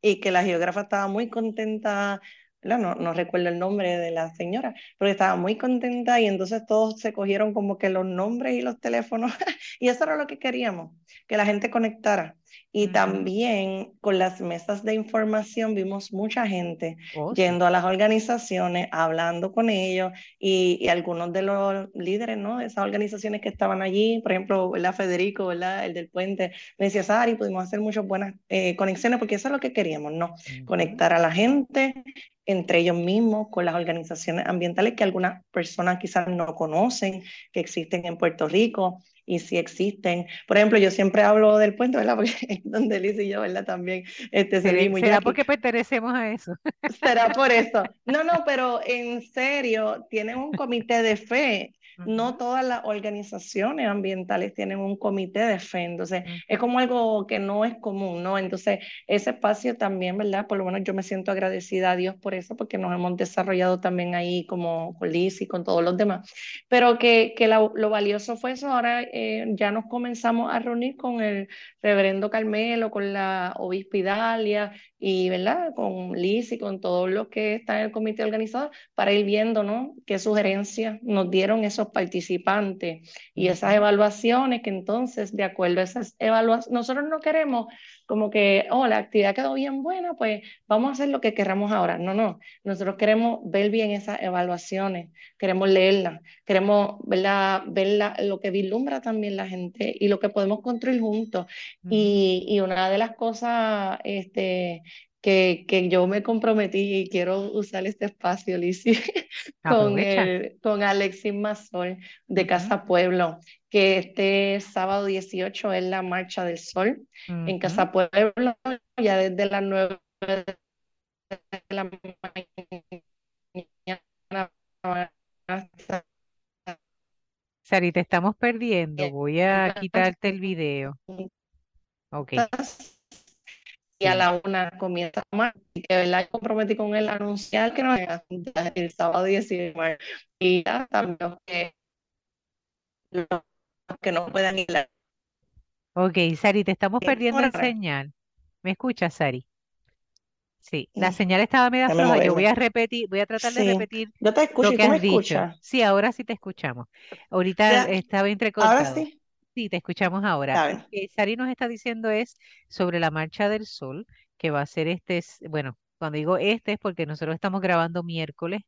Speaker 2: y que la geógrafa estaba muy contenta no, no recuerdo el nombre de la señora, pero estaba muy contenta y entonces todos se cogieron como que los nombres y los teléfonos (laughs) y eso era lo que queríamos, que la gente conectara. Y también con las mesas de información vimos mucha gente oh, yendo a las organizaciones, hablando con ellos y, algunos de los líderes ¿no? de esas organizaciones que estaban allí, por ejemplo, ¿verdad? Federico, ¿verdad? el del puente, me decía, Sari, pudimos hacer muchas buenas eh, conexiones porque eso es lo que queríamos, ¿no? Conectar a la gente entre ellos mismos, con las organizaciones ambientales que algunas personas quizás no conocen, que existen en Puerto Rico y si existen. Por ejemplo, yo siempre hablo del puente, ¿verdad? (laughs) Porque es donde Liz y yo, ¿verdad? También este.
Speaker 1: ¿Será porque pertenecemos a eso?
Speaker 2: Será por eso. (laughs) No, no, pero en serio, tienen un comité de fe no todas las organizaciones ambientales tienen un comité de fe, entonces es como algo que no es común, ¿no? Entonces ese espacio también, ¿verdad? Por lo menos yo me siento agradecida a Dios por eso, porque nos hemos desarrollado también ahí como con Liz y con todos los demás, pero que, que lo valioso fue eso, ahora eh, ya nos comenzamos a reunir con el reverendo Carmelo, con la obispa Idalia y, ¿verdad? Con Liz y con todos los que están en el comité organizador para ir viendo, ¿no? Qué sugerencias nos dieron esos participantes y esas evaluaciones que entonces, de acuerdo a esas evaluaciones, nosotros no queremos como que, oh, la actividad quedó bien buena, pues vamos a hacer lo que queramos ahora. No, no, nosotros queremos ver bien esas evaluaciones, queremos leerlas, queremos verla, ver lo que vislumbra también la gente y lo que podemos construir juntos. y, y, una de las cosas este, que, que yo me comprometí y quiero usar este espacio, Lizzie, (laughs) con, el, con Alexis Mazol de Casa Pueblo, que este sábado 18 es la Marcha del Sol en Casa Pueblo, ya desde las 9 de la mañana.
Speaker 1: Sari, te estamos perdiendo. (laughs) Voy a quitarte el video. Ok
Speaker 2: y a la una comienza más. Y que ¿verdad? yo comprometí con él a anunciar que nos el sábado 19 y ya también que los que no puedan ir.
Speaker 1: Ok, Sari, te estamos perdiendo el señal. ¿Me escuchas, Sari? Sí, la señal estaba media floja. Yo voy a repetir, voy a tratar de repetir
Speaker 2: Yo te escucho,
Speaker 1: lo que has dicho. Sí, ahora sí te escuchamos. Ahorita estaba entrecortado.
Speaker 2: Ahora sí.
Speaker 1: Sí, te escuchamos ahora. Lo que Sari nos está diciendo es sobre la Marcha del Sol, que va a ser este, bueno, cuando digo este es porque nosotros estamos grabando miércoles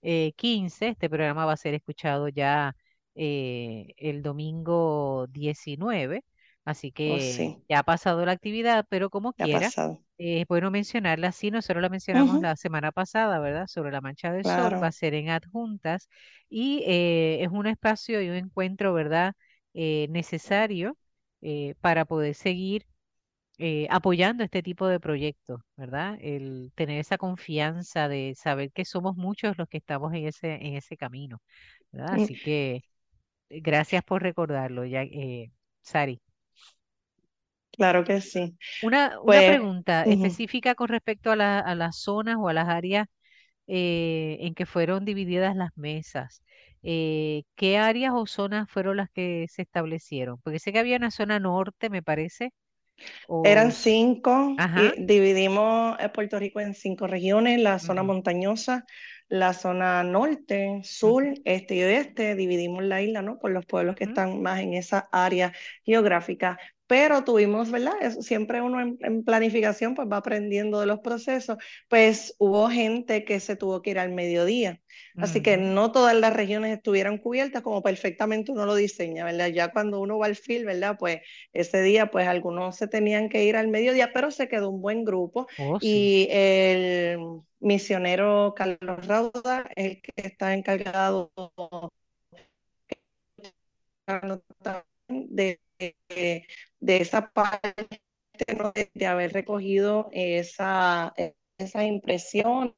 Speaker 1: 15, eh, este programa va a ser escuchado ya eh, el domingo 19, así oh, que ya ha pasado la actividad, pero como quiera, es bueno mencionarla, así nosotros la mencionamos la semana pasada, ¿verdad? Sobre la Mancha del Sol, va a ser en adjuntas y eh, es un espacio y un encuentro, ¿verdad? Eh, necesario eh, para poder seguir eh, apoyando este tipo de proyectos, ¿verdad? El tener esa confianza de saber que somos muchos los que estamos en ese, en ese camino, ¿verdad? Así que gracias por recordarlo, ya, Sari.
Speaker 2: Claro que sí.
Speaker 1: Una, pues, pregunta específica con respecto a, a, las zonas o a las áreas en que fueron divididas las mesas. Eh, ¿qué áreas o zonas fueron las que se establecieron? Porque sé que había una zona norte, me parece.
Speaker 2: Eran cinco, dividimos eh, Puerto Rico en cinco regiones, la zona montañosa, la zona norte, sur, este y oeste, dividimos la isla, ¿no? Por los pueblos que están más en esa área geográfica, pero tuvimos, ¿verdad? siempre uno en, planificación pues va aprendiendo de los procesos, pues hubo gente que se tuvo que ir al mediodía, así que no todas las regiones estuvieron cubiertas como perfectamente uno lo diseña, ¿verdad? Ya cuando uno va al field, ¿verdad? Pues ese día pues algunos se tenían que ir al mediodía, pero se quedó un buen grupo oh, y el misionero Carlos Rauda, el que está encargado de de esa parte de, haber recogido esa, esa impresión.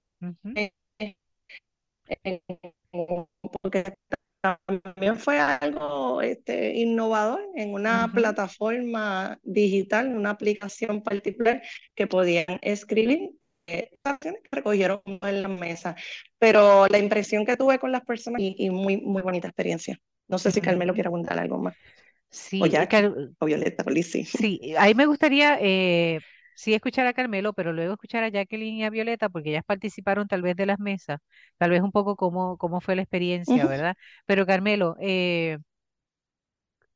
Speaker 2: porque también fue algo este, innovador en una plataforma digital, en una aplicación particular que podían escribir eh, que recogieron en la mesa. Pero la impresión que tuve con las personas y, muy, muy bonita experiencia. No sé si Carmelo quiere abundar algo más.
Speaker 1: Sí, o,
Speaker 2: Violeta,
Speaker 1: Sí, ahí me gustaría eh, sí escuchar a Carmelo, pero luego escuchar a Jacqueline y a Violeta, porque ellas participaron tal vez de las mesas, tal vez un poco cómo, cómo fue la experiencia, ¿verdad? Pero Carmelo, eh,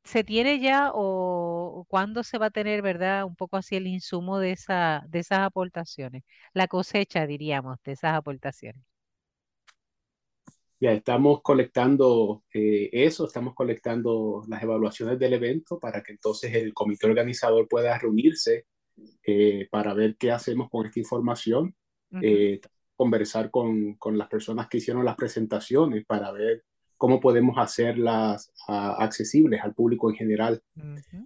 Speaker 1: ¿se tiene ya o, cuándo se va a tener, verdad, un poco así el insumo de, esa, de esas aportaciones? La cosecha, diríamos, de esas aportaciones.
Speaker 5: Ya estamos colectando eh, eso, estamos colectando las evaluaciones del evento para que entonces el comité organizador pueda reunirse eh, para ver qué hacemos con esta información, eh, conversar con, con, las personas que hicieron las presentaciones para ver cómo podemos hacerlas ah, accesibles al público en general.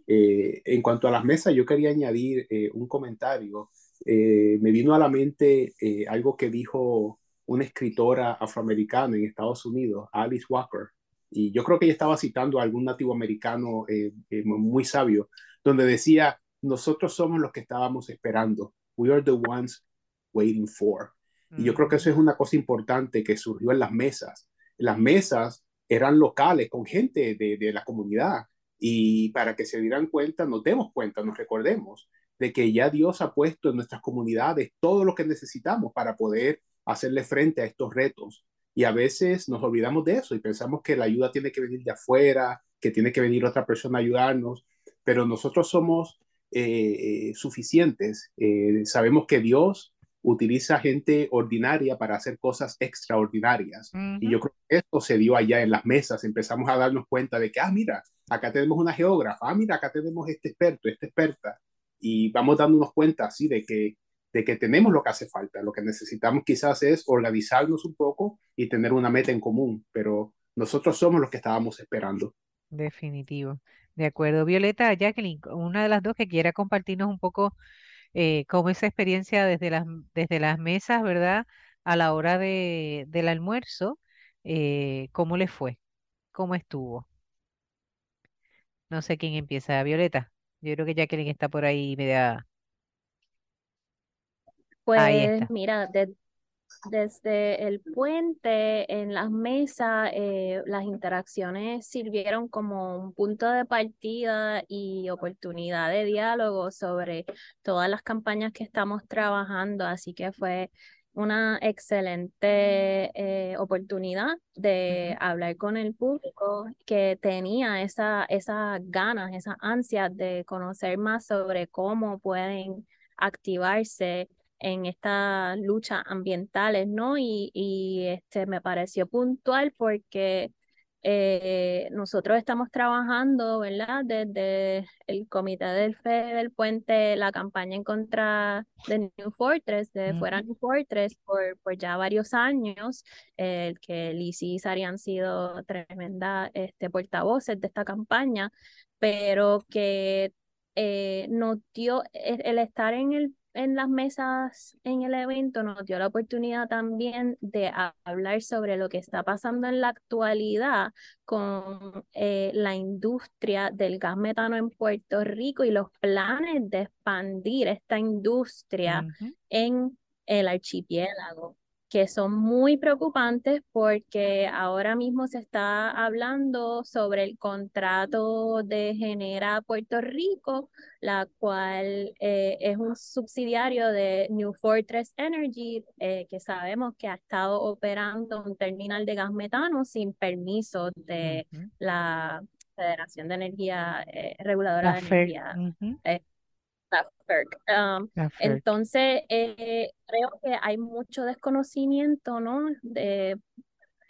Speaker 5: en cuanto a las mesas, yo quería añadir un comentario. me vino a la mente algo que dijo una escritora afroamericana en Estados Unidos, Alice Walker, y yo creo que ella estaba citando a algún nativo americano eh, eh, muy sabio, donde decía, nosotros somos los que estábamos esperando. We are the ones waiting for. Y yo creo que eso es una cosa importante que surgió en las mesas. Las mesas eran locales, con gente de, de la comunidad. Y para que se dieran cuenta, nos demos cuenta, nos recordemos de que ya Dios ha puesto en nuestras comunidades todo lo que necesitamos para poder hacerle frente a estos retos. Y a veces nos olvidamos de eso y pensamos que la ayuda tiene que venir de afuera, que tiene que venir otra persona a ayudarnos, pero nosotros somos eh, suficientes. Eh, sabemos que Dios utiliza gente ordinaria para hacer cosas extraordinarias. Y yo creo que esto se dio allá en las mesas. Empezamos a darnos cuenta de que, ah, mira, acá tenemos una geógrafa, ah, mira, acá tenemos este experto, esta experta. Y vamos dándonos cuenta así de que de que tenemos lo que hace falta. Lo que necesitamos quizás es organizarnos un poco y tener una meta en común, pero nosotros somos los que estábamos esperando.
Speaker 1: Definitivo. De acuerdo. Violeta, Jacqueline, una de las dos que quiera compartirnos un poco eh, cómo esa experiencia desde las, desde las mesas, ¿verdad? A la hora de, del almuerzo, eh, ¿cómo le fue? ¿Cómo estuvo? No sé quién empieza. Violeta. Yo creo que Jacqueline está por ahí media
Speaker 3: pues mira, desde el puente, en las mesas, eh, las interacciones sirvieron como un punto de partida y oportunidad de diálogo sobre todas las campañas que estamos trabajando, así que fue una excelente eh, oportunidad de hablar con el público que tenía esa, esas ganas, esa ansia de conocer más sobre cómo pueden activarse en estas luchas ambientales, ¿no? Y, y este, me pareció puntual porque eh, nosotros estamos trabajando, ¿verdad? Desde el Comité del FE del Puente, la campaña en contra de New Fortress, de Fuera New Fortress, por, por ya varios años, el que Liz y Sari han sido tremendas este, portavoces de esta campaña, pero que eh, nos dio el estar en el en las mesas en el evento nos dio la oportunidad también de hablar sobre lo que está pasando en la actualidad con eh, la industria del gas metano en Puerto Rico y los planes de expandir esta industria en el archipiélago que son muy preocupantes porque ahora mismo se está hablando sobre el contrato de Genera Puerto Rico, la cual eh, es un subsidiario de New Fortress Energy, eh, que sabemos que ha estado operando un terminal de gas metano sin permiso de la Federación de Energía eh, Reguladora de Energía. Eh, um, entonces, eh, creo que hay mucho desconocimiento, ¿no? De,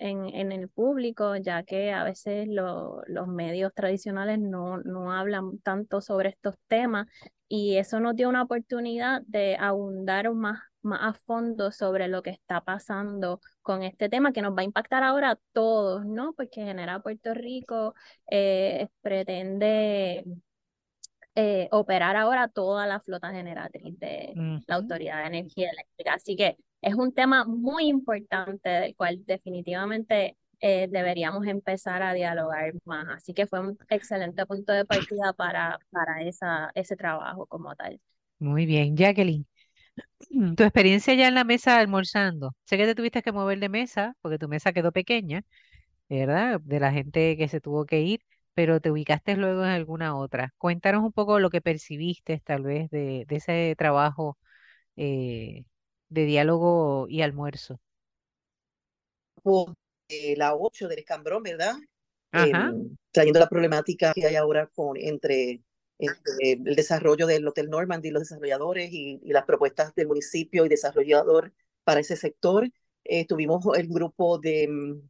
Speaker 3: en, en el público, ya que a veces los medios tradicionales no, no hablan tanto sobre estos temas y eso nos dio una oportunidad de abundar más, más a fondo sobre lo que está pasando con este tema que nos va a impactar ahora a todos, ¿no? Porque Genera Puerto Rico eh, pretende eh, operar ahora toda la flota generatriz de la Autoridad de Energía Eléctrica. Así que es un tema muy importante del cual definitivamente eh, deberíamos empezar a dialogar más. Así que fue un excelente punto de partida para, para esa, ese trabajo como tal.
Speaker 1: Muy bien, Jacqueline. (clears throat) Tu experiencia ya en la mesa almorzando. Sé que te tuviste que mover de mesa porque tu mesa quedó pequeña, ¿verdad? De la gente que se tuvo que ir, pero te ubicaste luego en alguna otra. Cuéntanos un poco lo que percibiste tal vez de, de ese trabajo eh, de diálogo y almuerzo.
Speaker 4: la 8 del escambrón, ¿verdad? Em, trayendo la problemática que hay ahora con, entre, el desarrollo del Hotel Normandy, los desarrolladores y, las propuestas del municipio y desarrollador para ese sector. Eh, tuvimos el grupo de mm,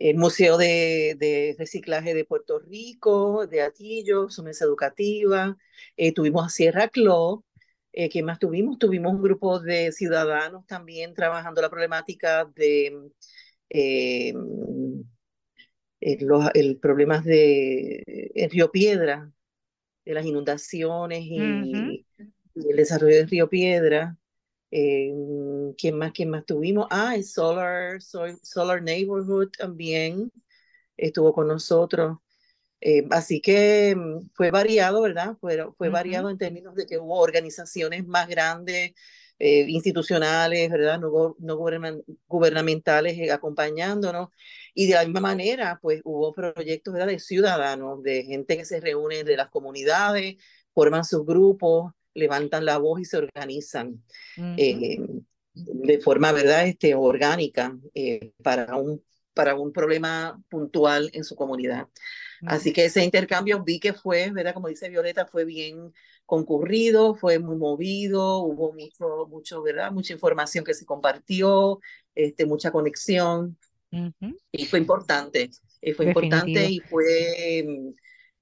Speaker 4: el Museo de, de, Reciclaje de Puerto Rico, de Atillo, su mesa educativa. Eh, tuvimos a Sierra Club, eh, ¿Qué más tuvimos? Tuvimos un grupo de ciudadanos también trabajando la problemática de eh, eh, los el problemas de Río Piedra, de las inundaciones y, el desarrollo del Río Piedra. ¿Quién más? ¿Quién más tuvimos? Ah, el Solar, Solar Neighborhood también estuvo con nosotros. Eh, así que mm, fue variado, ¿verdad? Fue, fue variado en términos de que hubo organizaciones más grandes, eh, institucionales, ¿verdad? No, no gubernamentales eh, acompañándonos. Y de la misma manera, pues hubo proyectos ¿verdad? de ciudadanos, de gente que se reúne de las comunidades, forman sus grupos, levantan la voz y se organizan. de forma verdad este orgánica para un para un problema puntual en su comunidad. Así que ese intercambio vi que fue, ¿verdad? Como dice Violeta, fue bien concurrido, fue muy movido, hubo mucho, mucho, ¿verdad? Mucha información que se compartió, este, mucha conexión. Y fue importante, y fue importante y fue,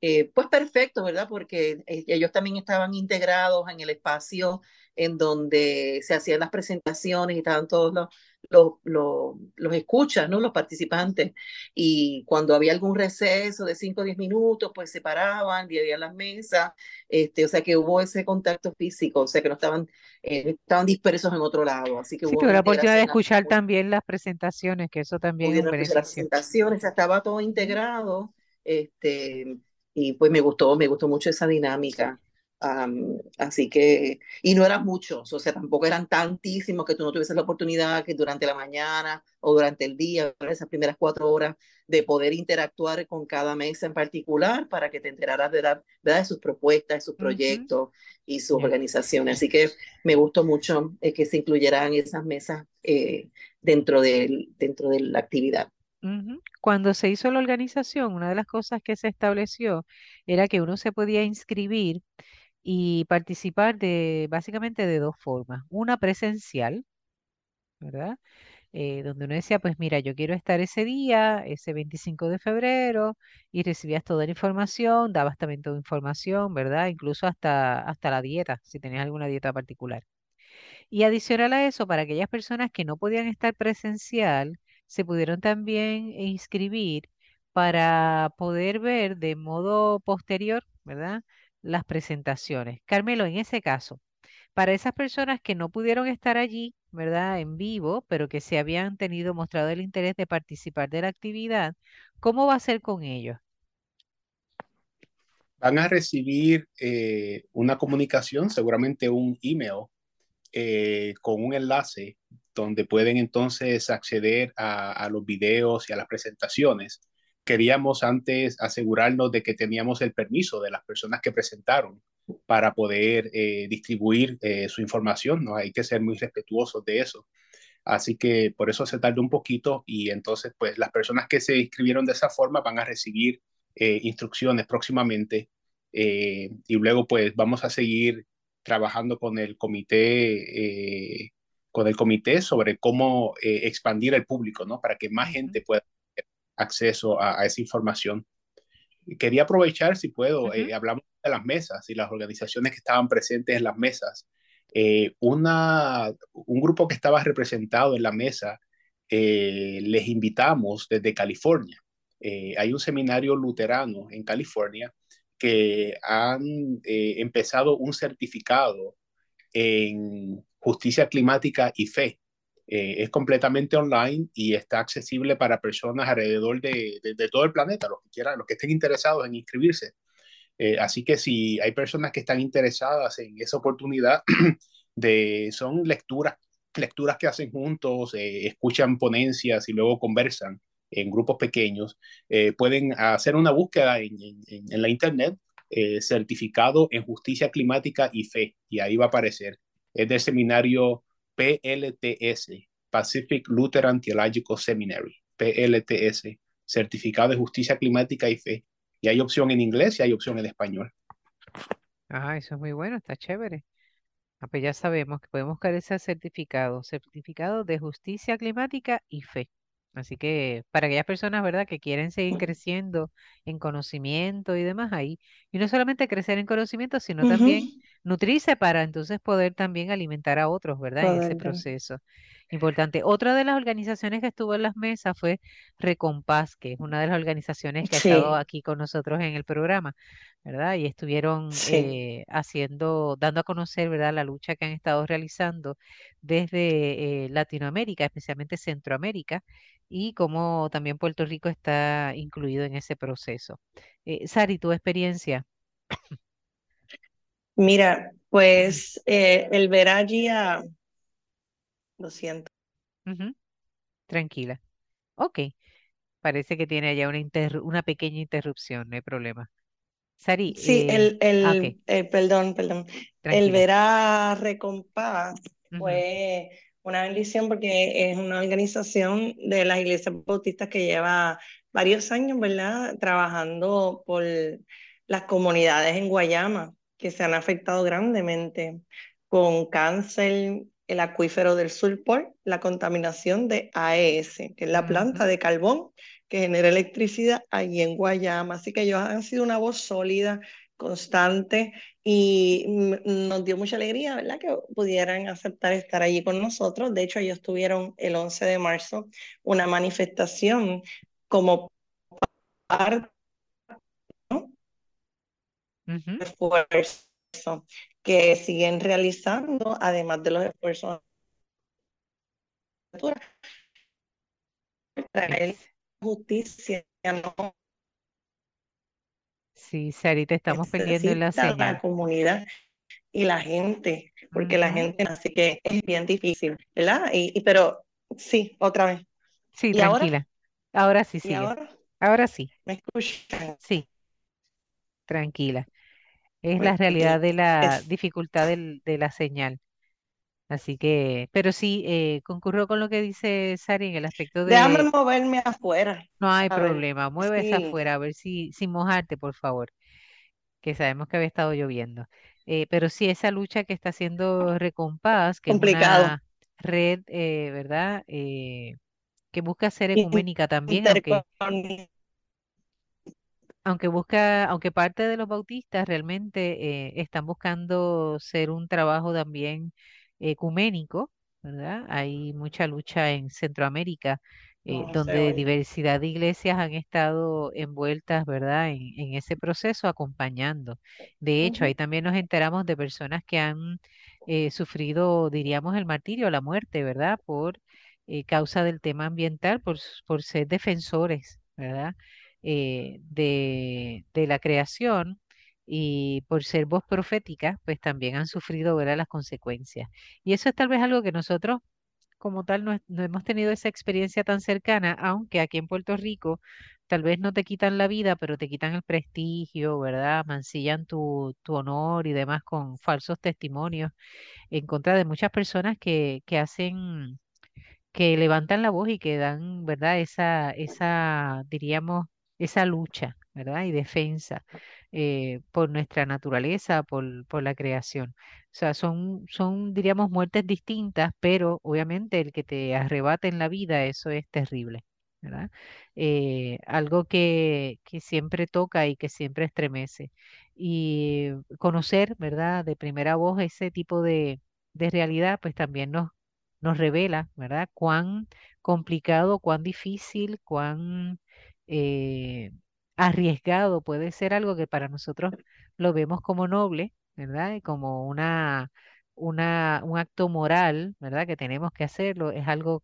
Speaker 4: eh, pues perfecto, ¿verdad? Porque eh, ellos también estaban integrados en el espacio en donde se hacían las presentaciones y estaban todos los, los, los, escuchan, ¿no? Los participantes. Y cuando había algún receso de 5 o 10 minutos, pues se paraban, dividían las mesas, este, o sea que hubo ese contacto físico, o sea que no estaban, eh, estaban dispersos en otro lado. Así que
Speaker 1: sí,
Speaker 4: hubo
Speaker 1: la oportunidad de escuchar también las presentaciones, que eso también es
Speaker 4: Las presentaciones, estaba todo integrado, este, y pues me gustó, me gustó mucho esa dinámica. Así que, y no eran muchos, o sea, tampoco eran tantísimos que tú no tuvieses la oportunidad que durante la mañana o durante el día, esas primeras cuatro horas, de poder interactuar con cada mesa en particular para que te enteraras de, la, de sus propuestas, de sus proyectos y sus organizaciones. Así que me gustó mucho eh, que se incluyeran esas mesas eh, dentro, de, dentro de la actividad.
Speaker 1: Cuando se hizo la organización, una de las cosas que se estableció era que uno se podía inscribir y participar de básicamente de dos formas. Una presencial, ¿verdad? Eh, donde uno decía, pues mira, yo quiero estar ese día, ese 25 de febrero, y recibías toda la información, dabas también toda información, ¿verdad? Incluso hasta, hasta la dieta, si tenías alguna dieta particular. Y adicional a eso, para aquellas personas que no podían estar presencial, se pudieron también inscribir para poder ver de modo posterior, ¿verdad? las presentaciones. Carmelo, en ese caso, para esas personas que no pudieron estar allí, ¿verdad? En vivo, pero que se habían tenido mostrado el interés de participar de la actividad, ¿cómo va a ser con ellos?
Speaker 5: Van a recibir eh, una comunicación, seguramente un email, eh, con un enlace donde pueden entonces acceder a, los videos y a las presentaciones queríamos antes asegurarnos de que teníamos el permiso de las personas que presentaron para poder eh, distribuir eh, su información, ¿no? Hay que ser muy respetuosos de eso. Así que por eso se tardó un poquito y entonces pues las personas que se inscribieron de esa forma van a recibir instrucciones próximamente y luego pues vamos a seguir trabajando con el comité con el comité sobre cómo expandir el público, ¿no? Para que más gente pueda tener acceso a, esa información. Quería aprovechar, si puedo, hablamos de las mesas y las organizaciones que estaban presentes en las mesas. Eh, una, un grupo que estaba representado en la mesa, eh, les invitamos desde California. Eh, hay un seminario luterano en California que han empezado un certificado en justicia climática y fe. es completamente online y está accesible para personas alrededor de, todo el planeta, los que quieran, los que estén interesados en inscribirse. Eh, así que si hay personas que están interesadas en esa oportunidad, (clears throat) de, son lecturas, lecturas que hacen juntos, eh, escuchan ponencias y luego conversan en grupos pequeños, eh, pueden hacer una búsqueda en, en, la internet, certificado en justicia climática y fe, y ahí va a aparecer. Es del seminario PLTS, Pacific Lutheran Theological Seminary, PLTS, certificado de justicia climática y fe y hay opción en inglés y hay opción en español.
Speaker 1: Ah, eso es muy bueno, está chévere. Ah, pues ya sabemos que podemos buscar ese certificado, certificado de justicia climática y fe. Así que para aquellas personas, ¿verdad?, que quieren seguir creciendo en conocimiento y demás ahí, y no solamente crecer en conocimiento, sino también nutrirse para entonces poder también alimentar a otros, ¿verdad?, en ese proceso. Importante. Otra de las organizaciones que estuvo en las mesas fue Recompás, que es una de las organizaciones que ha estado aquí con nosotros en el programa, ¿verdad? Y estuvieron eh, haciendo, dando a conocer, ¿verdad?, la lucha que han estado realizando desde eh, Latinoamérica, especialmente Centroamérica, y cómo también Puerto Rico está incluido en ese proceso. Eh, Sari, tu experiencia.
Speaker 2: Mira, pues el ver allí a lo siento.
Speaker 1: Tranquila. Ok. Parece que tiene allá una, una pequeña interrupción, no hay problema. Sari,
Speaker 2: Sí, el, eh, ah, el, eh, perdón, perdón. El ver a Recompás fue una bendición porque es una organización de las iglesias bautistas que lleva varios años, ¿verdad? Trabajando por las comunidades en Guayama que se han afectado grandemente con cáncer, el acuífero del sur por la contaminación de AES, que es la planta de carbón que genera electricidad allí en Guayama. Así que ellos han sido una voz sólida, constante y nos dio mucha alegría, ¿verdad? Que pudieran aceptar estar allí con nosotros. De hecho, ellos tuvieron el 11 de marzo una manifestación como parte. Esfuerzo que siguen realizando, además de los esfuerzos traer justicia, ¿no?
Speaker 1: Sí, Sari, te estamos perdiendo en la señal.
Speaker 2: La comunidad y la gente, porque la gente, así que es bien difícil, ¿verdad? Y, pero sí, otra vez.
Speaker 1: Sí, tranquila. Ahora, sí, sí. Ahora? ahora sí.
Speaker 2: ¿Me escuchan?
Speaker 1: Sí. Tranquila. Es la realidad de la dificultad de la señal. Así que, pero sí, eh, concurro con lo que dice Sari en el aspecto de...
Speaker 2: Déjame moverme afuera.
Speaker 1: No hay problema, mueves afuera, a ver si, sin mojarte, por favor, que sabemos que había estado lloviendo. Eh, pero sí, esa lucha que está haciendo Recompás, que es una red, eh, ¿verdad? que busca ser ecuménica también, aunque aunque busca, aunque parte de los bautistas realmente eh, están buscando ser un trabajo también ecuménico, ¿verdad? Hay mucha lucha en Centroamérica, eh, donde diversidad de iglesias han estado envueltas, ¿verdad? En, en ese proceso acompañando. De hecho, ahí también nos enteramos de personas que han eh, sufrido, diríamos, el martirio, la muerte, ¿verdad? Por causa del tema ambiental, por, por ser defensores, ¿verdad? Eh, de, la creación y por ser voz profética, pues también han sufrido ¿verdad? las consecuencias. Y eso es tal vez algo que nosotros como tal no, hemos tenido esa experiencia tan cercana, aunque aquí en Puerto Rico tal vez no te quitan la vida, pero te quitan el prestigio, ¿verdad? Mancillan tu, tu honor y demás con falsos testimonios en contra de muchas personas que, que hacen, que levantan la voz y que dan, ¿verdad? Esa, esa, diríamos, esa lucha, ¿verdad? Y defensa eh, por nuestra naturaleza, por, la creación. O sea, son, son, diríamos, muertes distintas, pero obviamente el que te arrebate en la vida, eso es terrible, ¿verdad? Eh, algo que, que siempre toca y que siempre estremece. Y conocer, ¿verdad? De primera voz ese tipo de, de realidad, pues también nos, nos revela, ¿verdad? Cuán complicado, cuán difícil, cuán eh, arriesgado puede ser algo que para nosotros lo vemos como noble, ¿verdad? Y como una, una, un acto moral, ¿verdad? Que tenemos que hacerlo, es algo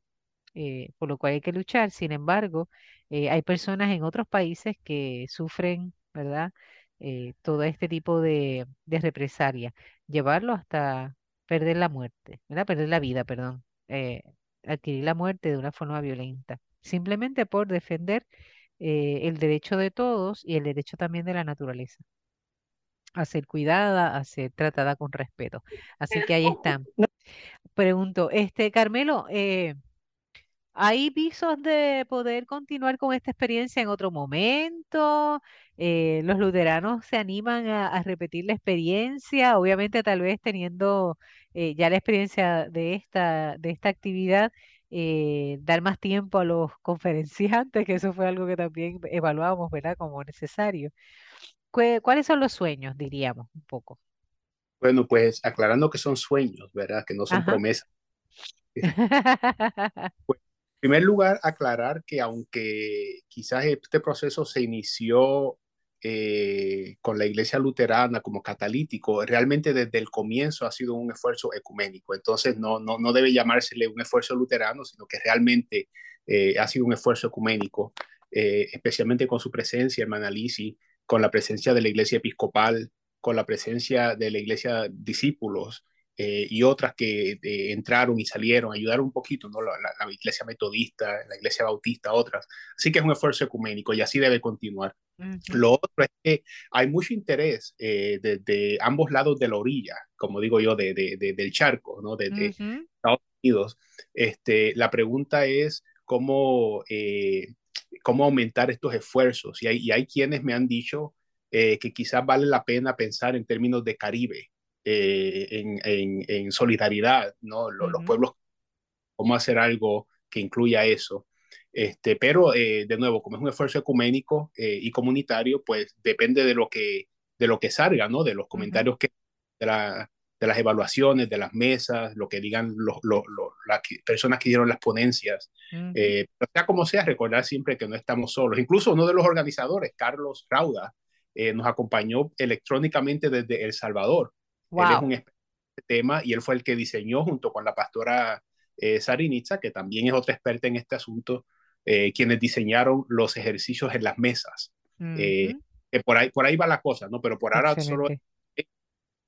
Speaker 1: eh, por lo cual hay que luchar. Sin embargo, eh, hay personas en otros países que sufren, ¿verdad? todo este tipo de, de represalia, llevarlo hasta perder la muerte, ¿verdad? Perder la vida, perdón, adquirir la muerte de una forma violenta, simplemente por defender eh, el derecho de todos y el derecho también de la naturaleza a ser cuidada, a ser tratada con respeto. Así que ahí están. Pregunto, este Carmelo, eh, ¿hay visos de poder continuar con esta experiencia en otro momento? Eh, ¿los luteranos se animan a, repetir la experiencia? Obviamente, tal vez teniendo ya la experiencia de esta, de esta actividad, eh, dar más tiempo a los conferenciantes, que eso fue algo que también evaluábamos, ¿verdad? Como necesario. ¿Cuáles son los sueños, diríamos, un poco?
Speaker 5: Bueno, pues aclarando que son sueños, ¿verdad? Que no son promesas. (laughs) (laughs) Pues, en primer lugar, aclarar que aunque quizás este proceso se inició eh, con la iglesia luterana como catalítico, realmente desde el comienzo ha sido un esfuerzo ecuménico. Entonces no, no, no debe llamársele un esfuerzo luterano, sino que realmente eh, ha sido un esfuerzo ecuménico, eh, especialmente con su presencia, hermana Lisi, con la presencia de la iglesia episcopal, con la presencia de la iglesia discípulos, y otras que entraron y salieron, ayudaron un poquito, ¿no? La, la, iglesia metodista, la iglesia bautista, otras. Así que es un esfuerzo ecuménico y así debe continuar. Lo otro es que hay mucho interés eh, desde ambos lados de la orilla, como digo yo, de, de, del charco, ¿no? De, Estados Unidos. Este, la pregunta es cómo, eh, cómo aumentar estos esfuerzos. Y hay, y hay quienes me han dicho eh, que quizás vale la pena pensar en términos de Caribe, en, en, en, solidaridad, ¿no? Los, los pueblos, cómo hacer algo que incluya eso. Este, pero eh, de nuevo, como es un esfuerzo ecuménico eh, y comunitario, pues depende de lo que, de lo que salga, ¿no? De los comentarios que, de, la, de, las evaluaciones, de las mesas, lo que digan los, los, las personas que dieron las ponencias. Eh, sea como sea, recordar siempre que no estamos solos. Incluso uno de los organizadores, Carlos Rauda, nos acompañó electrónicamente desde El Salvador. Él es un experto en este tema y él fue el que diseñó junto con la pastora Sarinitza, que también es otra experta en este asunto, eh, quienes diseñaron los ejercicios en las mesas. Eh, por, ahí, por ahí va la cosa, ¿no? Pero por ahora solo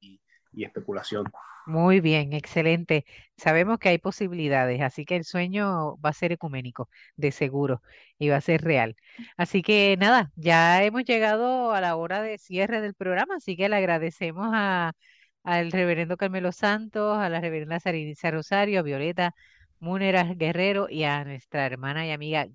Speaker 5: y, y especulación.
Speaker 1: Muy bien, excelente. Sabemos que hay posibilidades, así que el sueño va a ser ecuménico, de seguro, y va a ser real. Así que nada, ya hemos llegado a la hora de cierre del programa, así que le agradecemos a, al reverendo Carmelo Santos, a la reverenda Sariniza Rosario, a Violeta Múneras Guerrero y a nuestra hermana y amiga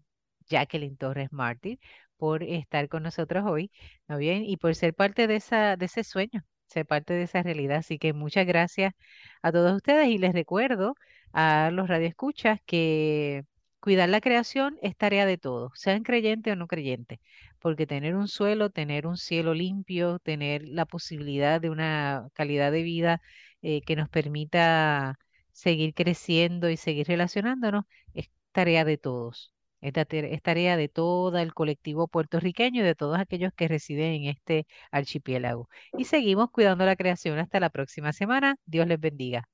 Speaker 1: Jacqueline Torres Martín por estar con nosotros hoy, ¿no bien? Y por ser parte de, esa, de ese sueño, ser parte de esa realidad. Así que muchas gracias a todos ustedes y les recuerdo a los radioescuchas que cuidar la creación es tarea de todos, sean creyentes o no creyentes, porque tener un suelo, tener un cielo limpio, tener la posibilidad de una calidad de vida eh, que nos permita seguir creciendo y seguir relacionándonos, es tarea de todos. Es, tarea de todo el colectivo puertorriqueño y de todos aquellos que residen en este archipiélago. Y seguimos cuidando la creación hasta la próxima semana. Dios les bendiga.